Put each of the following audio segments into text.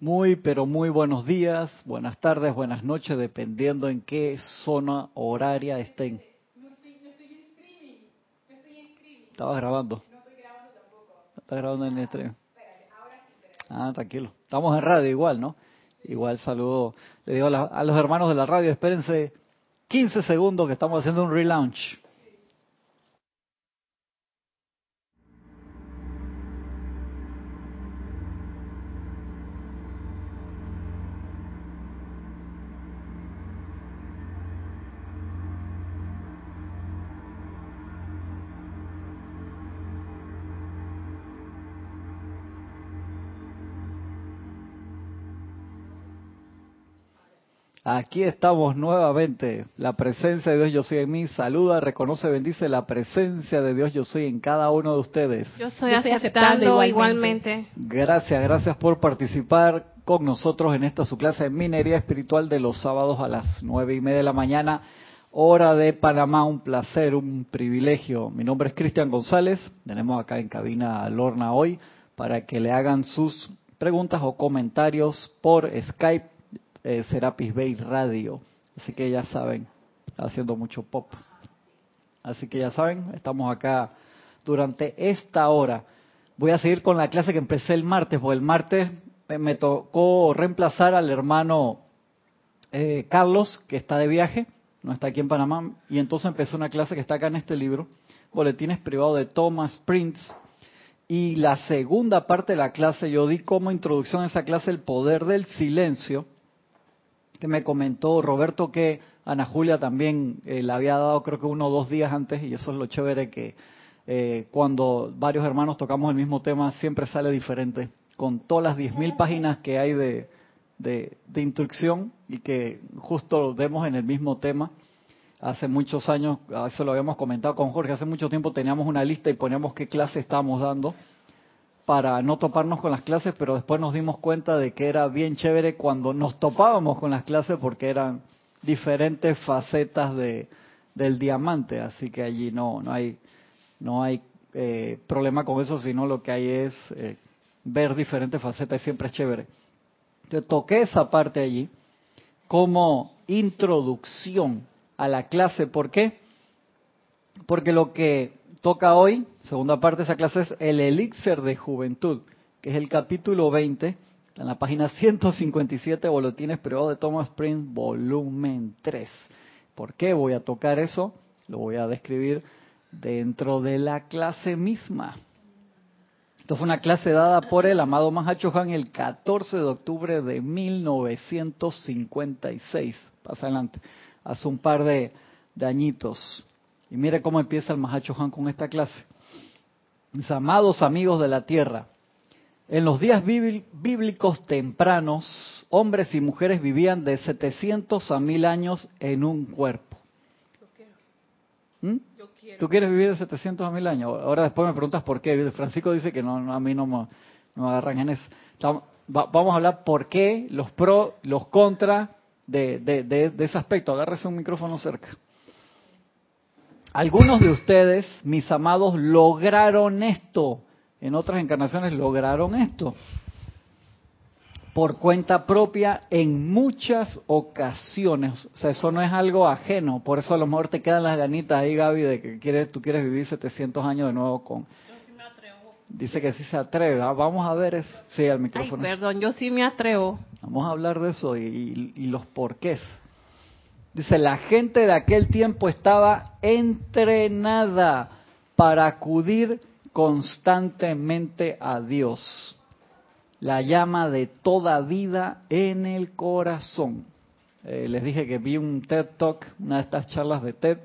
Muy, pero muy buenos días, buenas tardes, buenas noches, dependiendo en qué zona horaria estén. Estabas grabando. No estoy grabando tampoco. ¿Estás grabando en el stream? Ah, tranquilo. Estamos en radio igual, ¿no? Igual saludo. Le digo a, a los hermanos de la radio, espérense 15 segundos que estamos haciendo un relaunch. Aquí estamos nuevamente. La presencia de Dios yo soy en mí. Saluda, reconoce, bendice la presencia de Dios yo soy en cada uno de ustedes. Yo soy, aceptando, igualmente. Gracias, gracias por participar con nosotros en esta su clase de minería espiritual de los sábados a las nueve y media de la mañana, hora de Panamá. Un placer, un privilegio. Mi nombre es Cristian González. Tenemos acá en cabina a Lorna hoy para que le hagan sus preguntas o comentarios por Skype eh, Serapis Bay Radio. Así que ya saben, haciendo mucho pop. Así que ya saben, estamos acá durante esta hora. Voy a seguir con la clase que empecé el martes, porque el martes me tocó reemplazar al hermano eh, Carlos, que está de viaje, no está aquí en Panamá, y entonces empecé una clase que está acá en este libro, Boletines Privados de Thomas Prince, y la segunda parte de la clase yo di como introducción a esa clase el poder del silencio, que me comentó Roberto que Ana Julia también eh, le había dado creo que uno o dos días antes y eso es lo chévere que eh, cuando varios hermanos tocamos el mismo tema siempre sale diferente con todas las 10.000 páginas que hay de, de, instrucción y que justo demos en el mismo tema. Hace muchos años, eso lo habíamos comentado con Jorge, hace mucho tiempo teníamos una lista y poníamos qué clase estábamos dando para no toparnos con las clases, pero después nos dimos cuenta de que era bien chévere cuando nos topábamos con las clases porque eran diferentes facetas de, del diamante, así que allí no, no hay, no hay eh, problema con eso, sino lo que hay es eh, ver diferentes facetas y siempre es chévere. Yo toqué esa parte allí como introducción a la clase, ¿por qué? Porque lo que toca hoy, segunda parte de esa clase, es el elixir de juventud, que es el capítulo 20, en la página 157, Boletines Privados de Thomas Prince, volumen 3. ¿Por qué voy a tocar eso? Lo voy a describir dentro de la clase misma. Esto fue una clase dada por el amado Mahacho Han el 14 de octubre de 1956. Pasa adelante. Hace un par de, de añitos. Y mire cómo empieza el Mahacho Han con esta clase. Mis amados amigos de la tierra, en los días bíblicos tempranos, hombres y mujeres vivían de 700 a 1000 años en un cuerpo. ¿Mm? ¿Tú quieres vivir de 700 a 1000 años? Ahora después me preguntas por qué. Francisco dice que no, a mí no me, no agarran en eso. vamos a hablar por qué, los pros, los contras de, de, de ese aspecto. Agárrese un micrófono cerca. Algunos de ustedes, mis amados, lograron esto. En otras encarnaciones lograron esto. Por cuenta propia en muchas ocasiones. O sea, eso no es algo ajeno. Por eso a lo mejor te quedan las ganitas ahí, Gaby, de que quieres, tú quieres vivir 700 años de nuevo con... Yo sí me atrevo. Dice que sí se atreve. ¿ah? Vamos a ver eso. Sí, al micrófono. Ay, perdón, yo sí me atrevo. Vamos a hablar de eso y, y los porqués. Dice, la gente de aquel tiempo estaba entrenada para acudir constantemente a Dios. La llama de toda vida en el corazón. Eh, les dije que vi un TED Talk, una de estas charlas de TED,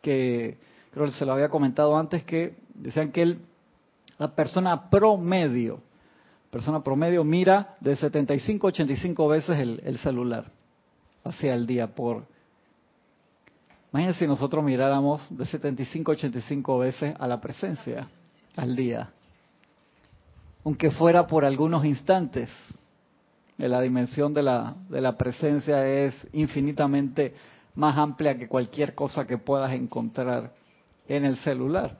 que creo que se lo había comentado antes, que decían que la persona promedio, persona promedio mira de 75 a 85 veces el, el celular hacia el día por Imagínense si nosotros miráramos de 75 a 85 veces a la presencia al día, aunque fuera por algunos instantes. La dimensión de la, de la presencia es infinitamente más amplia que cualquier cosa que puedas encontrar en el celular.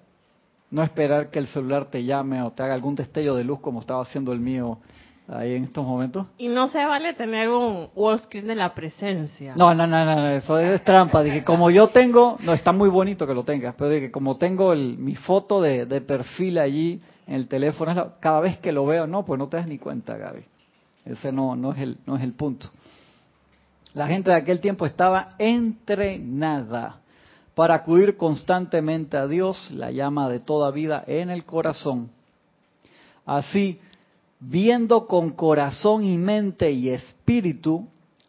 No esperar que el celular te llame o te haga algún destello de luz como estaba haciendo el mío ahí en estos momentos. Y no se vale tener un wall screen de la presencia. No, no, no, no, eso es trampa. Dije, como yo tengo, no, está muy bonito que lo tengas, pero dije, como tengo el, mi foto de, de perfil allí en el teléfono, cada vez que lo veo, no, pues no te das ni cuenta, Gaby. Ese no, no, es el, no es el punto. La gente de aquel tiempo estaba entrenada para acudir constantemente a Dios, la llama de toda vida en el corazón. Así, viendo con corazón y mente y espíritu,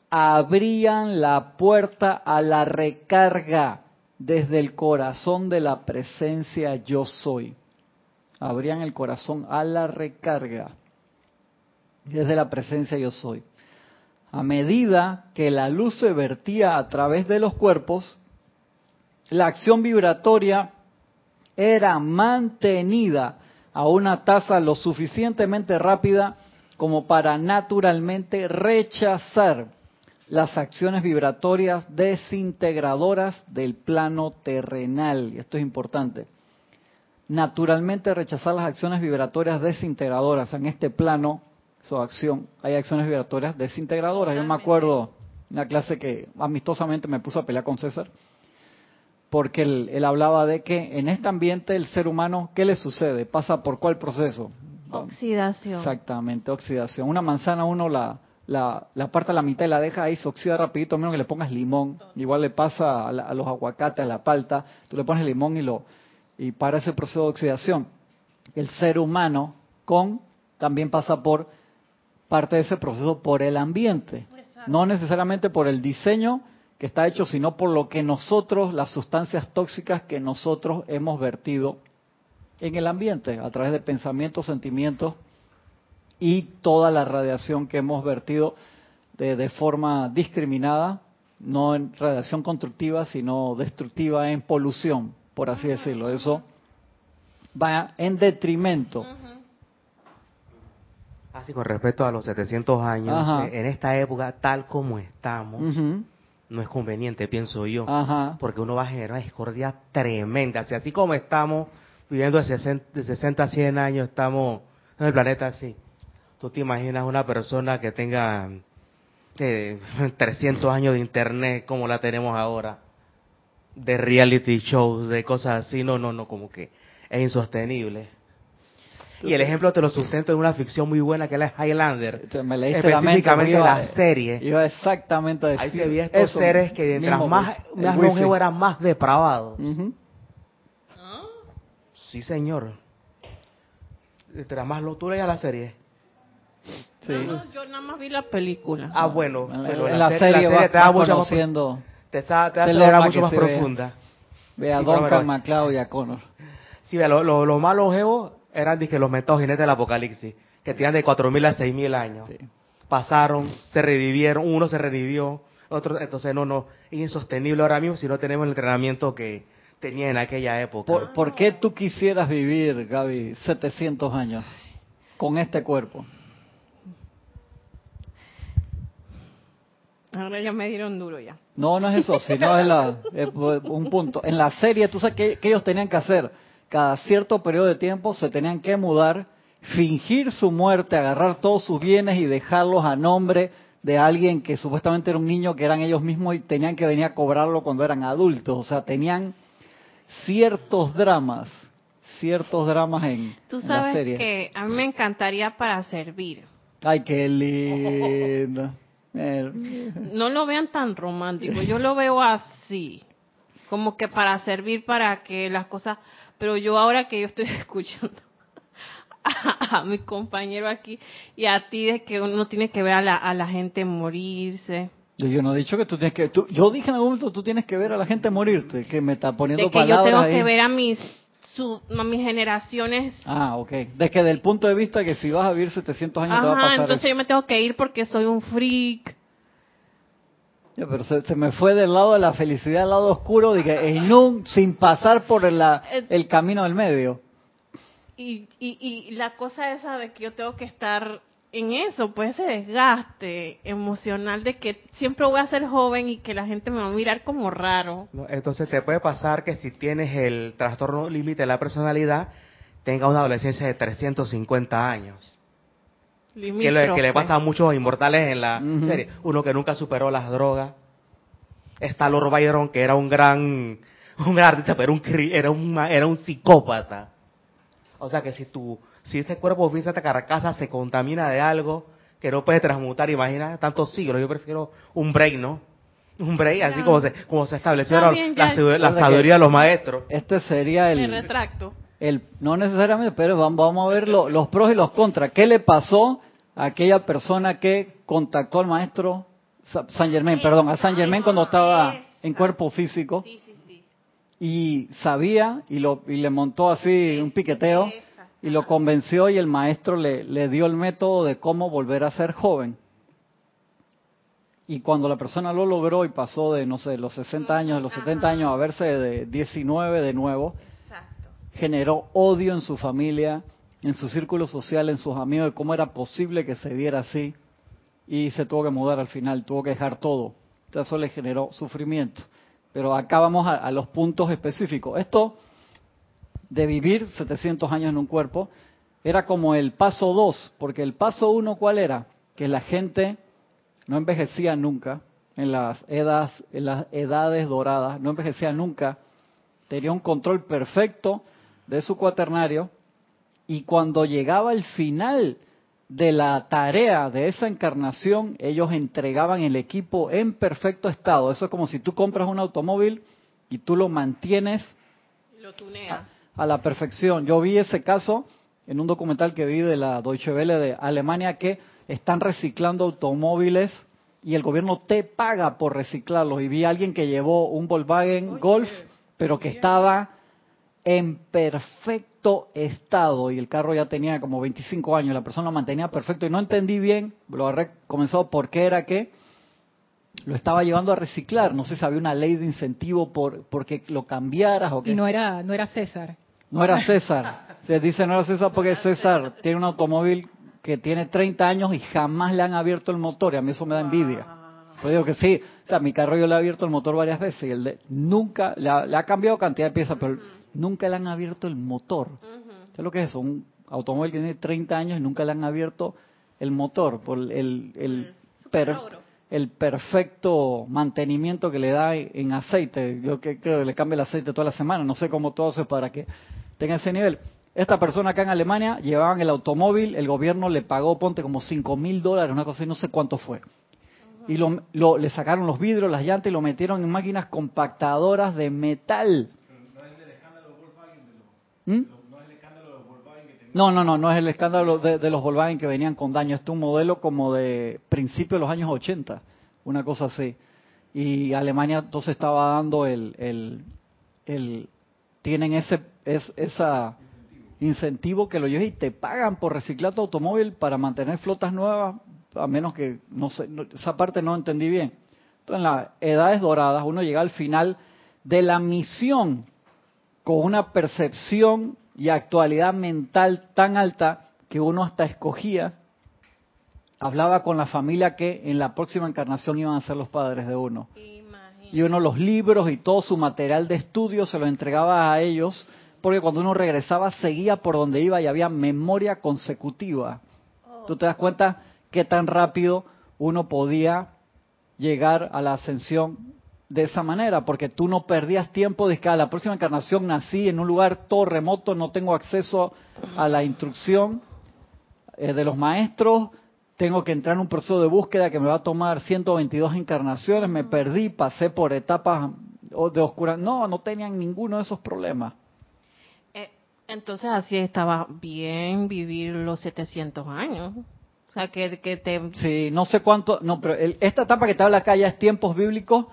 abrían la puerta a la recarga desde el corazón de la presencia yo soy. Abrían el corazón a la recarga desde la presencia yo soy. A medida que la luz se vertía a través de los cuerpos, la acción vibratoria era mantenida a una tasa lo suficientemente rápida como para naturalmente rechazar las acciones vibratorias desintegradoras del plano terrenal. Y esto es importante. Naturalmente rechazar las acciones vibratorias desintegradoras en este plano, su acción, hay acciones vibratorias desintegradoras. Yo me acuerdo una clase que amistosamente me puso a pelear con César, porque él, hablaba de que en este ambiente el ser humano, ¿qué le sucede? ¿Pasa por cuál proceso? Oxidación. Exactamente, oxidación. Una manzana uno la, la, la parte a la mitad y la deja ahí, se oxida rapidito, menos que le pongas limón. Igual le pasa a, los aguacates, a la palta, tú le pones limón y lo y para ese proceso de oxidación. El ser humano con también pasa por parte de ese proceso por el ambiente, no necesariamente por el diseño que está hecho, sino por lo que nosotros, las sustancias tóxicas que nosotros hemos vertido en el ambiente, a través de pensamientos, sentimientos y toda la radiación que hemos vertido de, de forma discriminada, no en radiación constructiva, sino destructiva, en polución, por así decirlo. Eso va en detrimento. Así con respecto a los 700 años, en esta época tal como estamos, no es conveniente, pienso yo, porque uno va a generar discordia tremenda. así como estamos viviendo de 60, a 100 años, estamos en el planeta así. Tú te imaginas una persona que tenga 300 años de internet como la tenemos ahora, de reality shows, de cosas así, no, no, no, como que es insostenible. Y el ejemplo te lo sustento en una ficción muy buena que es la Highlander. Me leíste específicamente la, la serie. Iba exactamente a decir Ahí se veía estos seres que mientras más, más longevos eran más depravados. Sí, señor. Mientras más lo tú leías la serie. Sí. yo nada más vi la película. Ah, bueno. Pero en la, serie, te da mucho conociendo. Te, da, te da mucho más profunda. Ve a Duncan MacLeod y a Connor. Sí, ve, lo, lo, lo más longevo eran dije, los metados jinetes del apocalipsis, que tenían de 4.000 a 6.000 años. Pasaron, se revivieron, uno se revivió, otro, entonces no, no, es insostenible ahora mismo si no tenemos el entrenamiento que tenía en aquella época. ¿Por, qué tú quisieras vivir, Gaby, 700 años con este cuerpo? Ahora ya me dieron duro ya. No, no es eso, sino es, un punto. En la serie, ¿tú sabes qué, qué ellos tenían que hacer? Cada cierto periodo de tiempo se tenían que mudar, fingir su muerte, agarrar todos sus bienes y dejarlos a nombre de alguien que supuestamente era un niño que eran ellos mismos y tenían que venir a cobrarlo cuando eran adultos. O sea, tenían ciertos dramas, ciertos dramas en, Tú sabes que a mí me encantaría para servir. Ay, qué lindo. No lo vean tan romántico, yo lo veo así, como que para servir para que las cosas pero yo ahora que yo estoy escuchando a, mi compañero aquí y a ti de que uno tiene que ver a la, a la gente morirse. Yo no he dicho que tú tienes que... Tú, yo dije en algún momento tú tienes que ver a la gente morirte, que me está poniendo de que yo tengo que ver a mis su, a mis generaciones. Ah, ok. De que del punto de vista que si vas a vivir 700 años te va a pasar entonces yo me tengo que ir porque soy un freak pero se, me fue del lado de la felicidad al lado oscuro, en un, sin pasar por el, el camino del medio. Y, y, y la cosa esa de que yo tengo que estar en eso, pues ese desgaste emocional de que siempre voy a ser joven y que la gente me va a mirar como raro. entonces te puede pasar que si tienes el trastorno límite de la personalidad, tenga una adolescencia de 350 años. Que, le pasa a muchos inmortales en la serie. Uno que nunca superó las drogas. Está Lord Byron, que era un gran, un gran artista, pero un, era, un, era un psicópata. O sea que si tu, si este cuerpo físico, esta carcasa se contamina de algo que no puede transmutar, imagina tantos siglos, yo prefiero un break, ¿no? Un break, así como se, como se estableció la, la, sabiduría de los maestros. Este sería el... El retracto no necesariamente, pero vamos, a ver los pros y los contras. ¿Qué le pasó a aquella persona que contactó al maestro San Germán, perdón, a San Germán cuando estaba en cuerpo físico? Y sabía y, lo, y le montó así un piqueteo y lo convenció y el maestro le, le dio el método de cómo volver a ser joven. Y cuando la persona lo logró y pasó de, no sé, los 60 años, de los 70 años a verse de 19 de nuevo, generó odio en su familia, en su círculo social, en sus amigos, de cómo era posible que se viera así. Y se tuvo que mudar al final, tuvo que dejar todo. eso le generó sufrimiento. Pero acá vamos a, los puntos específicos. Esto de vivir 700 años en un cuerpo era como el paso 2, porque el paso 1 ¿cuál era? Que la gente no envejecía nunca, en las, en las edades doradas, no envejecía nunca, tenía un control perfecto de su cuaternario y cuando llegaba el final de la tarea de esa encarnación, ellos entregaban el equipo en perfecto estado. Eso es como si tú compras un automóvil y tú lo mantienes A, la perfección. Yo vi ese caso en un documental que vi de la Deutsche Welle de Alemania que están reciclando automóviles y el gobierno te paga por reciclarlos. Y vi a alguien que llevó un Volkswagen Golf, pero que estaba en perfecto estado y el carro ya tenía como 25 años, la persona lo mantenía perfecto y no entendí bien, lo habré comenzado por qué era que lo estaba llevando a reciclar, no sé si había una ley de incentivo por porque lo cambiaras o qué. Y no era no era César. No era César. Se dice no era César porque César tiene un automóvil que tiene 30 años y jamás le han abierto el motor y a mí eso me da envidia. Pues digo que sí, o sea, mi carro yo le he abierto el motor varias veces y el de nunca le ha, cambiado cantidad de piezas, pero nunca le han abierto el motor. ¿Sabes lo que es eso? Un automóvil que tiene 30 años y nunca le han abierto el motor por el, el, el perfecto mantenimiento que le da en aceite. Yo que creo que le cambia el aceite toda la semana, no sé cómo todo hace para que tenga ese nivel. Esta persona acá en Alemania llevaban el automóvil, el gobierno le pagó, ponte como 5 mil dólares, una cosa y no sé cuánto fue. Y lo, lo, le sacaron los vidrios, las llantas y lo metieron en máquinas compactadoras de metal ¿Mm? No, no, no, no es el escándalo de, los Volkswagen que venían con daño. Este es un modelo como de principio de los años 80, una cosa así. Y Alemania entonces estaba dando el, el, el tienen ese, es, esa incentivo. que lo lleves y te pagan por reciclar tu automóvil para mantener flotas nuevas, a menos que, no sé, esa parte no entendí bien. Entonces en las edades doradas uno llega al final de la misión con una percepción y actualidad mental tan alta que uno hasta escogía, hablaba con la familia que en la próxima encarnación iban a ser los padres de uno. Y uno los libros y todo su material de estudio se lo entregaba a ellos, porque cuando uno regresaba seguía por donde iba y había memoria consecutiva. Oh. Tú te das cuenta qué tan rápido uno podía llegar a la ascensión de esa manera, porque tú no perdías tiempo de que a la próxima encarnación nací en un lugar todo remoto, no tengo acceso a la instrucción eh, de los maestros, tengo que entrar en un proceso de búsqueda que me va a tomar 122 encarnaciones, me perdí, pasé por etapas de oscuridad. No, no tenían ninguno de esos problemas. Eh, entonces así estaba bien vivir los 700 años. O sea, que, que te... Sí, no sé cuánto, no, pero esta etapa que te habla acá ya es tiempos bíblicos,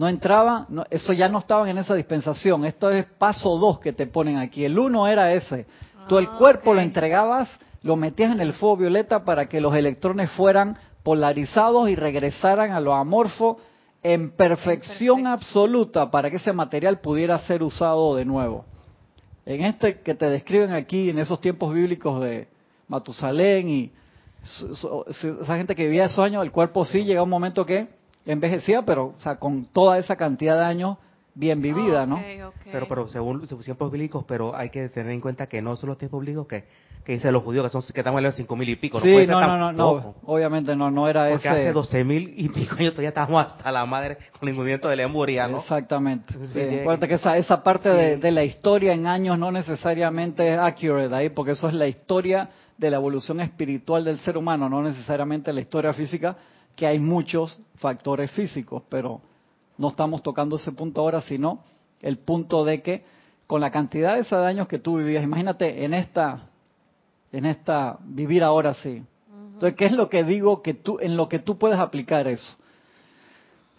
no entraba, eso ya no estaban en esa dispensación. Esto es paso dos que te ponen aquí. El uno era ese. Tú el ah, cuerpo lo entregabas, lo metías en el fuego violeta para que los electrones fueran polarizados y regresaran a lo amorfo en perfección absoluta para que ese material pudiera ser usado de nuevo. En este que te describen aquí, en esos tiempos bíblicos de Matusalén y esa gente que vivía esos años, el cuerpo sí llega un momento que envejecía, pero o sea, con toda esa cantidad de años bien vivida, ¿no? Pero, pero según los tiempos bíblicos, pero hay que tener en cuenta que no son los tiempos bíblicos que que dice los judíos que son que estamos en los cinco mil y pico. Sí, no, no, no, no, obviamente no, no era Porque hace doce mil y pico años todavía estamos hasta la madre con el movimiento de Lemuria, ¿no? Exactamente. Sí, que esa, esa parte de, de, la historia en años no necesariamente es accurate ahí, porque eso es la historia de la evolución espiritual del ser humano, no necesariamente la historia física, que hay muchos factores físicos, pero no estamos tocando ese punto ahora, sino el punto de que con la cantidad de esos años que tú vivías, imagínate en esta en esta vivir ahora sí. Entonces, ¿qué es lo que digo que tú en lo que tú puedes aplicar eso?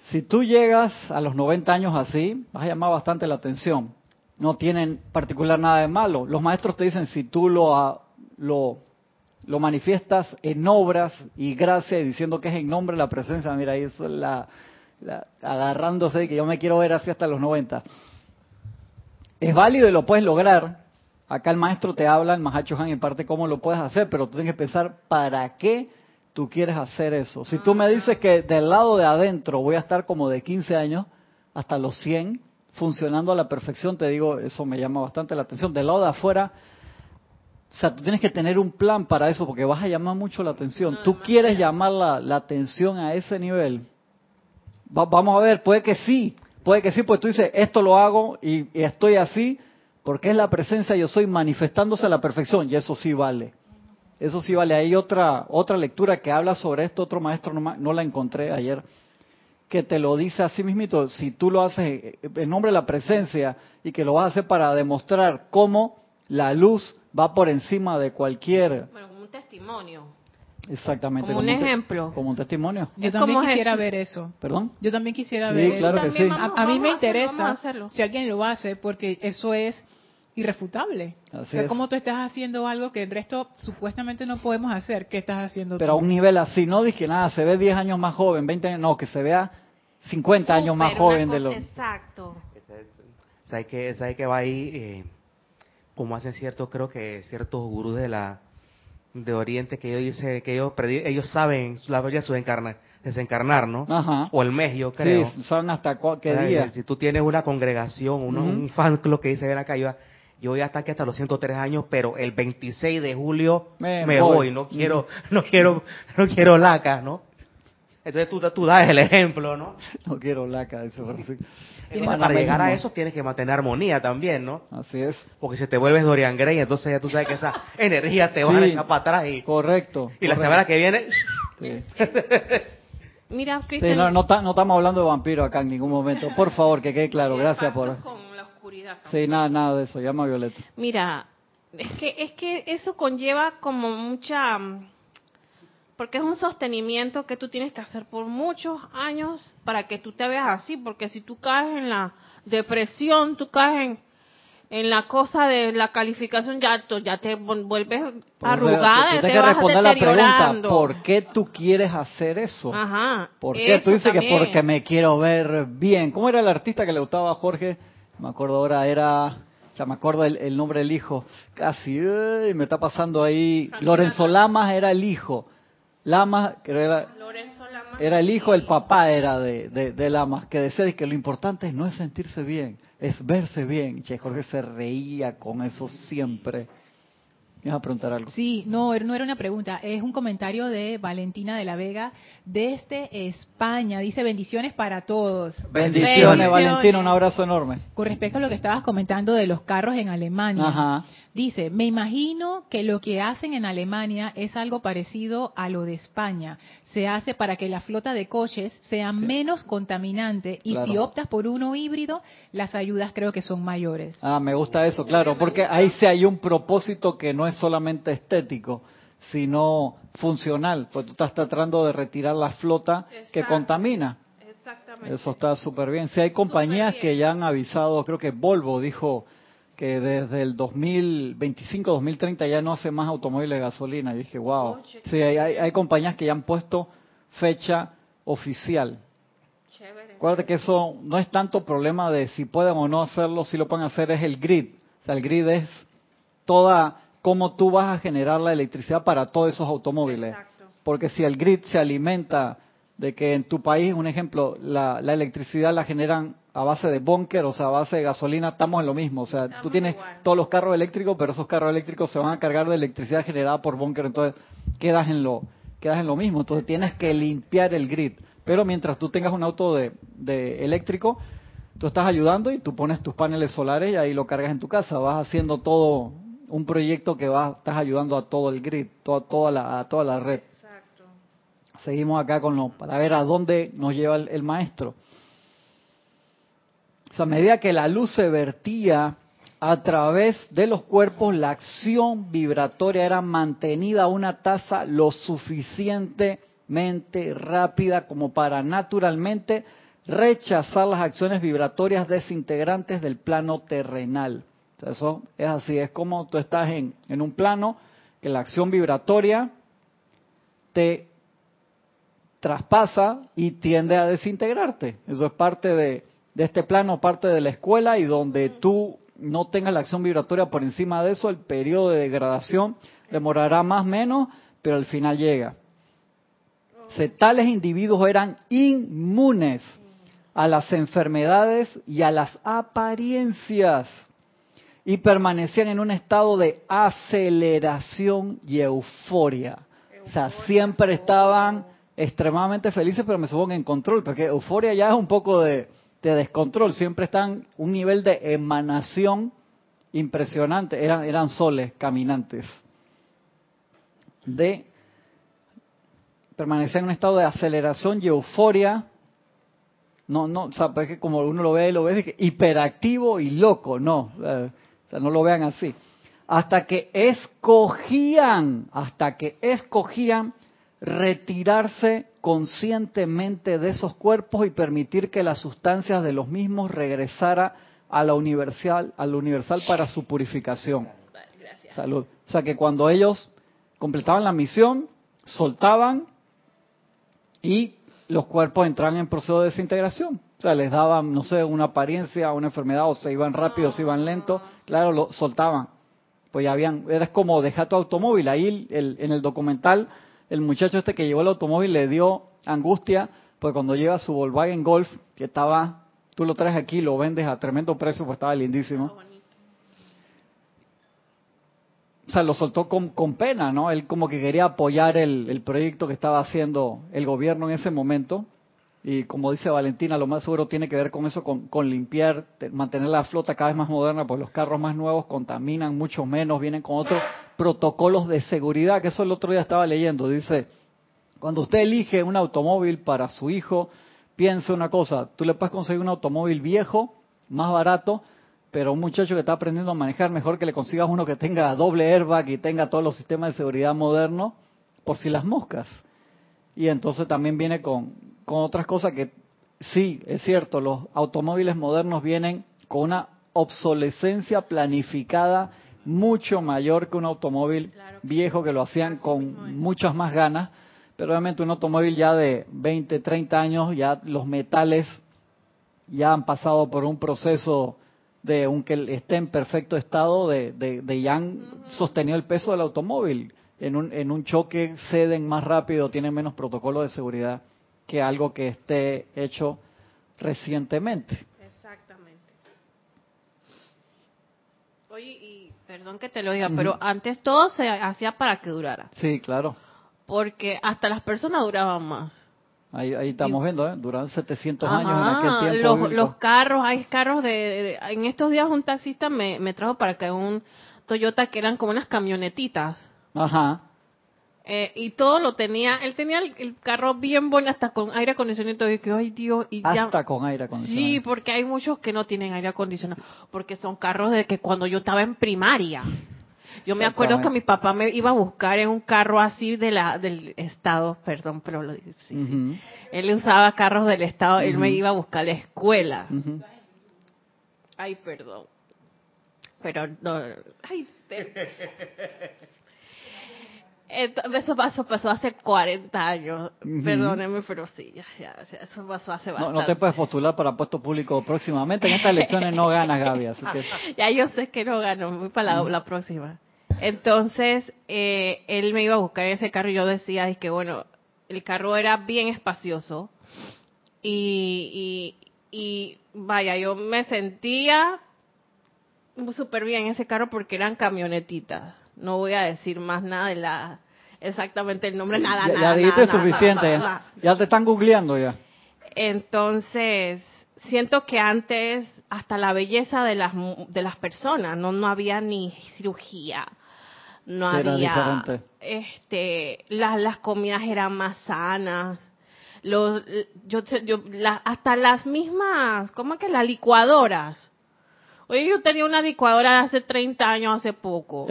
Si tú llegas a los 90 años así, vas a llamar bastante la atención. No tienen particular nada de malo. Los maestros te dicen si tú lo lo lo manifiestas en obras y gracia y diciendo que es en nombre de la presencia, mira, ahí la, la agarrándose de que yo me quiero ver así hasta los 90. Es válido y lo puedes lograr, Acá el maestro te habla, el Mahacho Han, en parte cómo lo puedes hacer, pero tú tienes que pensar para qué tú quieres hacer eso. Si tú me dices que del lado de adentro voy a estar como de 15 años hasta los 100, funcionando a la perfección, te digo, eso me llama bastante la atención. Del lado de afuera, o sea, tú tienes que tener un plan para eso porque vas a llamar mucho la atención. ¿Tú quieres llamar la, atención a ese nivel? vamos a ver, puede que sí, puede que sí, pues tú dices, esto lo hago y estoy así, porque es la presencia yo soy manifestándose a la perfección y eso sí vale. Eso sí vale. Hay otra otra lectura que habla sobre esto, otro maestro no, la encontré ayer, que te lo dice así mismito, si tú lo haces en nombre de la presencia y que lo vas a hacer para demostrar cómo la luz va por encima de cualquier... Bueno, como un testimonio. Exactamente. Como, un ejemplo. como un testimonio. Yo también quisiera ver eso. ¿Perdón? Yo también quisiera ver claro eso. Que sí. a, mí me interesa si alguien lo hace porque eso es irrefutable. Así o sea, tú estás haciendo algo que el resto supuestamente no podemos hacer? ¿Qué estás haciendo Pero a un nivel así, no dije nada, se ve 10 años más joven, 20 años, no, que se vea 50 años más joven de lo... Exacto. ¿Sabes que, sabe que va ahí? Eh, como hacen ciertos, creo que ciertos gurús de la de Oriente que ellos dicen que ellos ellos saben la fecha de su desencarnar, ¿no? Ajá. O el mes, yo creo. Sí, saben hasta qué día. Si tú tienes una congregación, un fan club que dice, ven acá, yo, yo voy hasta aquí hasta los 103 años, pero el 26 de julio me, voy. no quiero, no quiero, no quiero laca, ¿no? Entonces tú, tú das el ejemplo, ¿no? No quiero laca, eso Para llegar a eso tienes que mantener armonía también, ¿no? Así es. Porque si te vuelves Dorian Gray, entonces ya tú sabes que esa energía te va a echar para atrás. Y, correcto. Y la semana que viene... Sí. Mira, Cristian... no, no, no, estamos hablando de vampiro acá en ningún momento. Por favor, que quede claro. Gracias por... Sí, nada, nada de eso. Llama a Violeta. Mira, es que, es que eso conlleva como mucha porque es un sostenimiento que tú tienes que hacer por muchos años para que tú te veas así, porque si tú caes en la depresión, tú caes en, la cosa de la calificación, ya, ya te vuelves arrugada, y te vas responder la pregunta, ¿por qué tú quieres hacer eso? Ajá. ¿Por qué tú dices que porque me quiero ver bien? ¿Cómo era el artista que le gustaba a Jorge? Me acuerdo ahora, era ya me acuerdo el, nombre del hijo, casi, me está pasando ahí. Lorenzo Lamas era el hijo. Lamas, que era, era el hijo, el papá era de, de, Lamas, que decía que lo importante no es sentirse bien, es verse bien. Che, Jorge se reía con eso siempre. ¿Me a preguntar algo? Sí, no, no era una pregunta, es un comentario de Valentina de la Vega desde España. Dice bendiciones para todos. Bendiciones, bendiciones. Valentina, un abrazo enorme. Con respecto a lo que estabas comentando de los carros en Alemania. Ajá. Dice, me imagino que lo que hacen en Alemania es algo parecido a lo de España. Se hace para que la flota de coches sea menos contaminante y si optas por uno híbrido, las ayudas creo que son mayores. Ah, me gusta eso, claro, porque ahí sí hay un propósito que no es solamente estético, sino funcional, pues tú estás tratando de retirar la flota que contamina. Exactamente. Eso está súper bien. Si hay compañías que ya han avisado, creo que Volvo dijo que desde el 2025, 2030 ya no hace más automóviles de gasolina. Y dije, wow. Sí, hay, compañías que ya han puesto fecha oficial. Chévere. Acuérdate que eso no es tanto problema de si pueden o no hacerlo, si lo pueden hacer, es el grid. O sea, el grid es toda cómo tú vas a generar la electricidad para todos esos automóviles. Porque si el grid se alimenta de que en tu país, un ejemplo, la, la electricidad la generan a base de búnker, o sea, a base de gasolina, estamos en lo mismo. O sea, tú tienes todos los carros eléctricos, pero esos carros eléctricos se van a cargar de electricidad generada por búnker, entonces quedas en lo quedas en lo mismo. Entonces tienes que limpiar el grid. Pero mientras tú tengas un auto de, de eléctrico, tú estás ayudando y tú pones tus paneles solares y ahí lo cargas en tu casa. Vas haciendo todo un proyecto que va, estás ayudando a todo el grid, toda, toda la, a toda la red. Exacto. Seguimos acá con lo, para ver a dónde nos lleva el, maestro. A medida que la luz se vertía a través de los cuerpos, la acción vibratoria era mantenida a una tasa lo suficientemente rápida como para naturalmente rechazar las acciones vibratorias desintegrantes del plano terrenal. Eso es así, es como tú estás en, en un plano que la acción vibratoria te traspasa y tiende a desintegrarte. Eso es parte de, de este plano, parte de la escuela y donde tú no tengas la acción vibratoria por encima de eso, el periodo de degradación demorará más o menos, pero al final llega. Se, tales individuos eran inmunes a las enfermedades y a las apariencias y permanecían en un estado de aceleración y euforia. O sea, siempre estaban extremadamente felices, pero me supongo en control, porque euforia ya es un poco de, descontrol, siempre están un nivel de emanación impresionante, eran, eran soles caminantes. De permanecer en un estado de aceleración y euforia, no, no, o sea, pues que como uno lo ve, lo ve, que hiperactivo y loco, no. Eh, sea, no lo vean así. Hasta que escogían, hasta que escogían retirarse conscientemente de esos cuerpos y permitir que las sustancias de los mismos regresara a la universal, a la universal para su purificación. Salud. O sea que cuando ellos completaban la misión, soltaban y los cuerpos entraban en proceso de desintegración. O sea, les daban, no sé, una apariencia, una enfermedad, o se iban rápido, o se iban lento, claro, lo soltaban. Pues ya habían, eres como dejar tu automóvil. Ahí en el documental, el muchacho este que llevó el automóvil le dio angustia, pues cuando lleva su Volkswagen Golf, que estaba, tú lo traes aquí, lo vendes a tremendo precio, pues estaba lindísimo. O sea, lo soltó con, con pena, ¿no? Él como que quería apoyar el, el proyecto que estaba haciendo el gobierno en ese momento y como dice Valentina, lo más seguro tiene que ver con eso, con, limpiar, mantener la flota cada vez más moderna, pues los carros más nuevos contaminan mucho menos, vienen con otros protocolos de seguridad, que eso el otro día estaba leyendo. Dice, cuando usted elige un automóvil para su hijo, piense una cosa, tú le puedes conseguir un automóvil viejo, más barato, pero un muchacho que está aprendiendo a manejar, mejor que le consigas uno que tenga doble airbag y tenga todos los sistemas de seguridad modernos, por si las moscas. Y entonces también viene con, con otras cosas que sí, es cierto, los automóviles modernos vienen con una obsolescencia planificada mucho mayor que un automóvil viejo que lo hacían con muchas más ganas, pero obviamente un automóvil ya de 20, 30 años, ya los metales ya han pasado por un proceso de, aunque esté en perfecto estado, de, de, de ya han sostenido el peso del automóvil. En un, en un choque ceden más rápido, tienen menos protocolo de seguridad que algo que esté hecho recientemente. Exactamente. Oye, y perdón que te lo diga, pero antes todo se hacía para que durara. Sí, claro. Porque hasta las personas duraban más. Ahí, ahí estamos viendo, ¿eh? Duran 700 años en aquel tiempo. Los, los carros, hay carros de, En estos días un taxista me, me trajo para que un Toyota que eran como unas camionetitas. Ajá. Eh, y todo lo tenía, él tenía el, carro bien bueno, hasta con aire acondicionado. Y que, ay Dios, y hasta con aire acondicionado. Sí, porque hay muchos que no tienen aire acondicionado, porque son carros de que cuando yo estaba en primaria. Yo me acuerdo que mi papá me iba a buscar en un carro así de la del estado, perdón, pero lo dice. Él usaba carros del estado, él me iba a buscar a la escuela. Ay, perdón. Pero no, ay, eso pasó, pasó hace 40 años. Perdóneme, pero sí, ya, eso pasó hace bastante. No, no, te puedes postular para puesto público próximamente. En estas elecciones no ganas, Gaby. Ya yo sé que no gano, voy para la, próxima. Entonces, eh, él me iba a buscar en ese carro y yo decía, es que bueno, el carro era bien espacioso y, y vaya, yo me sentía súper bien en ese carro porque eran camionetitas. No voy a decir más nada de la exactamente el nombre, nada, ya, nada. Ya dijiste suficiente, ya te están googleando ya. Entonces, siento que antes hasta la belleza de las de las personas, no no había ni cirugía, no había este las las comidas eran más sanas. Los yo yo hasta las mismas, ¿cómo que las licuadoras? Oye, yo tenía una licuadora hace 30 años, hace poco.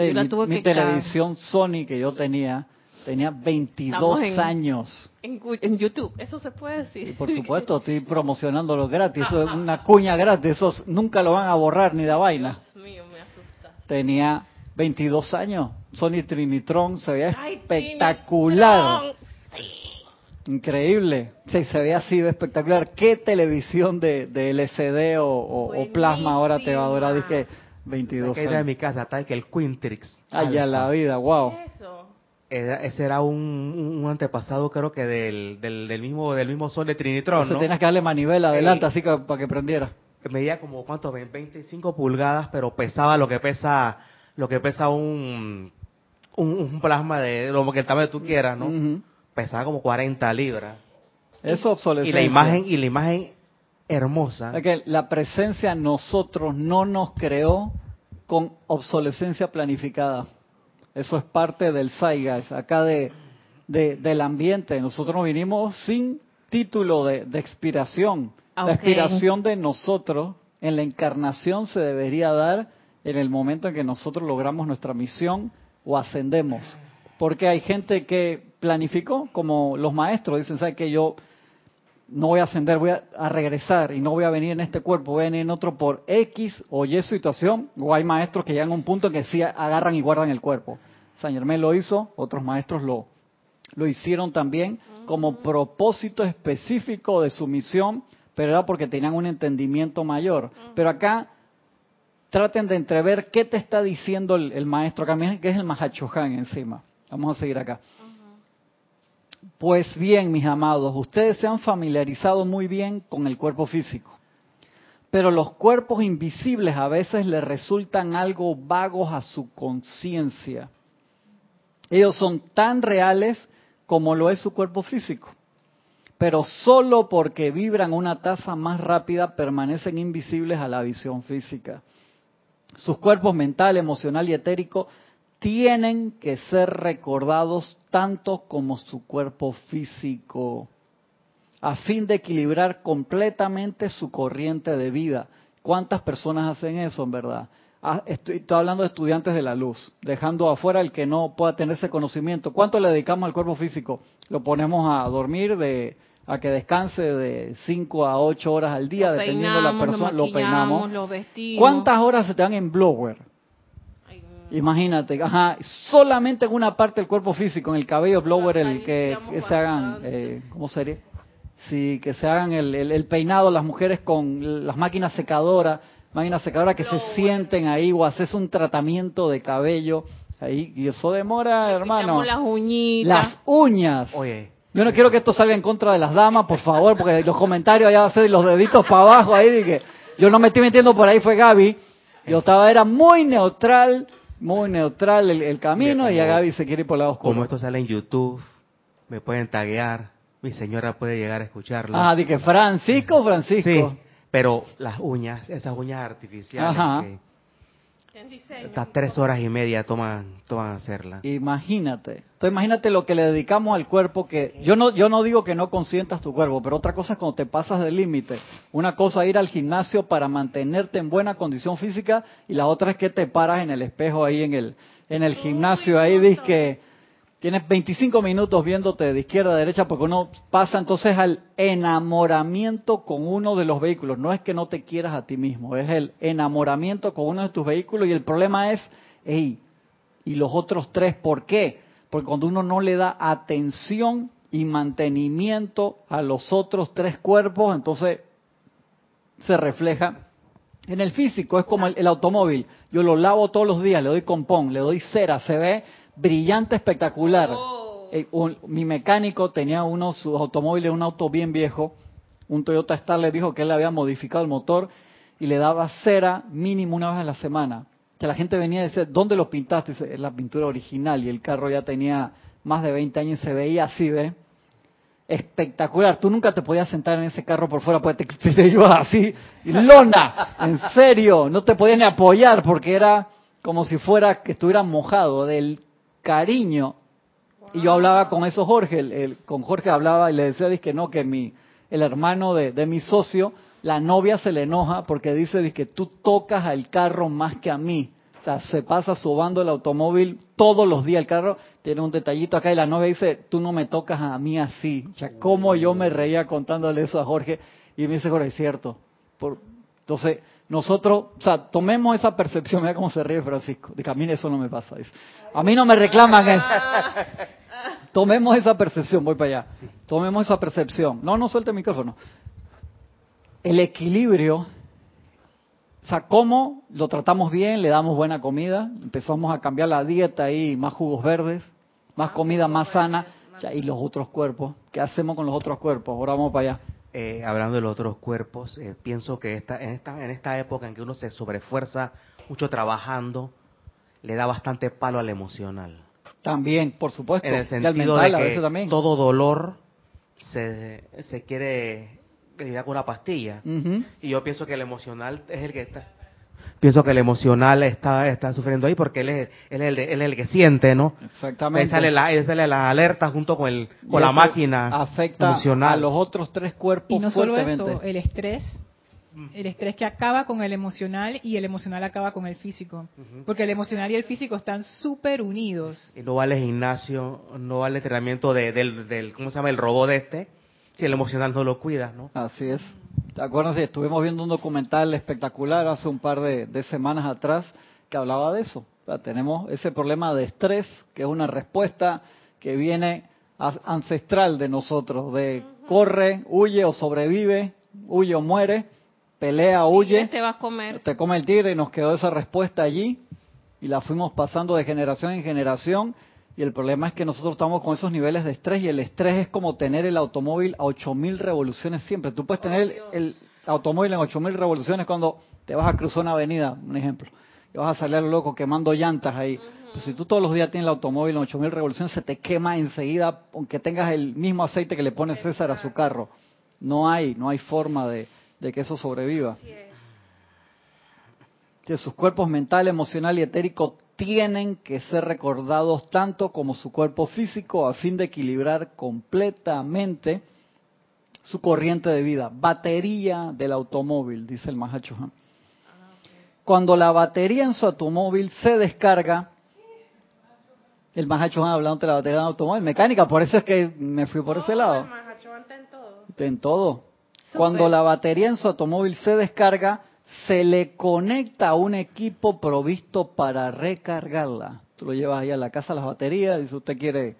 mi, televisión Sony que yo tenía, tenía 22 años. En, YouTube, eso se puede decir. por supuesto, estoy promocionándolo gratis. Eso es una cuña gratis. Eso nunca lo van a borrar ni de vaina. Dios mío, me asusta. Tenía 22 años. Sony Trinitron se veía espectacular. Increíble. Sí, se ve así de espectacular. ¿Qué televisión de, de LCD o, plasma ahora te va a durar? Dije 22 años. de mi casa, tal que el Quintrix. Ay, ya la vida, wow. ese era un, antepasado creo que del, del, mismo del mismo sol de Trinitron, ¿no? tenías que darle manivela adelante así que, para que prendiera. Medía como cuánto, 25 pulgadas, pero pesaba lo que pesa lo que pesa un un, plasma de lo que el tamaño tú quieras, ¿no? Pesaba como 40 libras. Eso obsolescencia. Y la imagen, y la imagen hermosa. Es que la presencia nosotros no nos creó con obsolescencia planificada. Eso es parte del Zeitgeist, acá de, del ambiente. Nosotros nos vinimos sin título de, expiración. La expiración de nosotros en la encarnación se debería dar en el momento en que nosotros logramos nuestra misión o ascendemos. Porque hay gente que planificó, como los maestros, dicen, ¿sabes que Yo no voy a ascender, voy a, regresar y no voy a venir en este cuerpo, voy a venir en otro por X o Y situación, o hay maestros que llegan a un punto en que sí agarran y guardan el cuerpo. San Germán lo hizo, otros maestros lo, lo hicieron también como propósito específico de su misión, pero era porque tenían un entendimiento mayor. Pero acá traten de entrever qué te está diciendo el, maestro acá, que es el Mahachohan encima. Vamos a seguir acá. Pues bien, mis amados, ustedes se han familiarizado muy bien con el cuerpo físico, pero los cuerpos invisibles a veces les resultan algo vagos a su conciencia. Ellos son tan reales como lo es su cuerpo físico, pero solo porque vibran una tasa más rápida permanecen invisibles a la visión física. Sus cuerpos mental, emocional y etérico tienen que ser recordados tanto como su cuerpo físico, a fin de equilibrar completamente su corriente de vida. ¿Cuántas personas hacen eso, en verdad? Ah, estoy, hablando de estudiantes de la luz, dejando afuera el que no pueda tener ese conocimiento. ¿Cuánto le dedicamos al cuerpo físico? Lo ponemos a dormir, de, a que descanse de 5 a 8 horas al día, dependiendo de la persona. Lo, peinamos. Lo vestimos. ¿Cuántas horas se te dan en blower? Imagínate, ajá, solamente en una parte del cuerpo físico, en el cabello blower, el que, se hagan, eh, ¿cómo sería? Sí, que se hagan el, peinado las mujeres con las máquinas secadoras, máquinas secadoras que se sienten ahí o haces un tratamiento de cabello ahí y eso demora, hermano. Las uñitas. Las uñas. Oye. Yo no quiero que esto salga en contra de las damas, por favor, porque los comentarios allá va a ser los deditos para abajo ahí que yo no me estoy metiendo por ahí fue Gaby. Yo estaba era muy neutral muy neutral el, camino y a Gaby se quiere ir por la oscura. Como esto sale en YouTube, me pueden taguear, mi señora puede llegar a escucharlo. Ah, de que Francisco, Francisco. Sí, pero las uñas, esas uñas artificiales Ajá. Estas tres horas y media toman, toman hacerla. Imagínate. Entonces imagínate lo que le dedicamos al cuerpo que yo no yo no digo que no consientas tu cuerpo, pero otra cosa es cuando te pasas del límite. Una cosa es ir al gimnasio para mantenerte en buena condición física y la otra es que te paras en el espejo ahí en el en el gimnasio ahí dices que Tienes 25 minutos viéndote de izquierda a derecha porque uno pasa entonces al enamoramiento con uno de los vehículos. No es que no te quieras a ti mismo, es el enamoramiento con uno de tus vehículos y el problema es, hey, ¿y los otros tres por qué? Porque cuando uno no le da atención y mantenimiento a los otros tres cuerpos, entonces se refleja en el físico. Es como el, automóvil. Yo lo lavo todos los días, le doy compón, le doy cera, se ve brillante, espectacular. Oh. Eh, mi mecánico tenía uno, su automóvil un auto bien viejo, un Toyota Star le dijo que él le había modificado el motor y le daba cera mínimo una vez a la semana. Que la gente venía y decía, ¿dónde lo pintaste? Dice, es la pintura original y el carro ya tenía más de 20 años y se veía así, ¿ves? Espectacular. Tú nunca te podías sentar en ese carro por fuera, porque te, te ibas así, lona, en serio, no te podías ni apoyar porque era como si fuera que estuviera mojado del cariño. Y yo hablaba con eso Jorge, el, con Jorge hablaba y le decía que no, que mi, el hermano de, de mi socio la novia se le enoja porque dice que tú tocas al carro más que a mí. O sea, se pasa sobando el automóvil todos los días. El carro tiene un detallito acá y la novia dice, tú no me tocas a mí así. O sea, cómo yo me reía contándole eso a Jorge. Y me dice, Jorge, es cierto. Por... Entonces, nosotros, o sea, tomemos esa percepción. Mira cómo se ríe Francisco. Dice, a mí eso no me pasa. A mí no me reclaman eso. Tomemos esa percepción. Voy para allá. Tomemos esa percepción. No, no suelte el micrófono el equilibrio, o sea, cómo lo tratamos bien, le damos buena comida, empezamos a cambiar la dieta y más jugos verdes, más comida más sana, y los otros cuerpos, ¿qué hacemos con los otros cuerpos? Ahora vamos para allá. Eh, hablando de los otros cuerpos, eh, pienso que esta, en, esta, en esta época en que uno se sobrefuerza mucho trabajando, le da bastante palo al emocional. También, por supuesto. En el sentido de que todo dolor se, se quiere que con una pastilla. Y yo pienso que el emocional es el que está. Pienso que el emocional está, está sufriendo ahí porque él es, él es, el, el que siente, ¿no? Exactamente. Él sale, la, él sale la alerta junto con, el, con la máquina afecta emocional. a los otros tres cuerpos Y no solo eso, el estrés el estrés que acaba con el emocional y el emocional acaba con el físico. Porque el emocional y el físico están súper unidos. Y no vale gimnasio, no vale entrenamiento de, del, del, ¿cómo se llama? El robot de este si el emocional no lo cuida, ¿no? Así es. ¿Te acuerdas? Estuvimos viendo un documental espectacular hace un par de, semanas atrás que hablaba de eso. tenemos ese problema de estrés, que es una respuesta que viene ancestral de nosotros, de corre, huye o sobrevive, huye o muere, pelea, huye. Te va a comer. Te come el tigre y nos quedó esa respuesta allí y la fuimos pasando de generación en generación y el problema es que nosotros estamos con esos niveles de estrés y el estrés es como tener el automóvil a 8000 revoluciones siempre. Tú puedes tener el, automóvil en 8000 revoluciones cuando te vas a cruzar una avenida, un ejemplo. Y vas a salir loco quemando llantas ahí. Pues si tú todos los días tienes el automóvil en 8000 revoluciones, se te quema enseguida, aunque tengas el mismo aceite que le pone César a su carro. No hay, no hay forma de, de que eso sobreviva que sus cuerpos mental, emocional y etérico tienen que ser recordados tanto como su cuerpo físico a fin de equilibrar completamente su corriente de vida. Batería del automóvil, dice el Mahacho Cuando la batería en su automóvil se descarga, el Mahacho hablando de la batería del automóvil, mecánica, por eso es que me fui por ese lado. en todo. En todo. Cuando la batería en su automóvil se descarga, se le conecta a un equipo provisto para recargarla. Tú lo llevas ahí a la casa las baterías, si usted quiere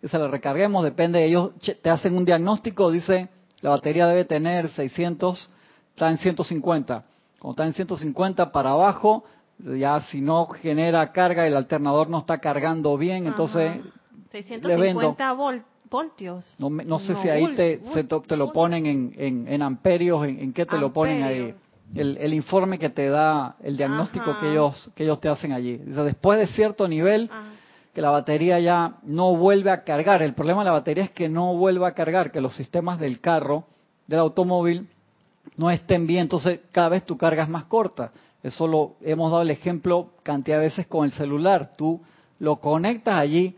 que se la recarguemos, depende de ellos, te hacen un diagnóstico, dice la batería debe tener 600, está en 150. Cuando está en 150 para abajo, ya si no genera carga, el alternador no está cargando bien, entonces 650 voltios. No, no sé si ahí te, te, lo ponen en, en, amperios, en, qué te lo ponen ahí el, informe que te da el diagnóstico que ellos que ellos te hacen allí. Dice, después de cierto nivel que la batería ya no vuelve a cargar. El problema de la batería es que no vuelve a cargar, que los sistemas del carro, del automóvil, no estén bien. Entonces cada vez tu carga es más corta. Eso lo hemos dado el ejemplo cantidad de veces con el celular. Tú lo conectas allí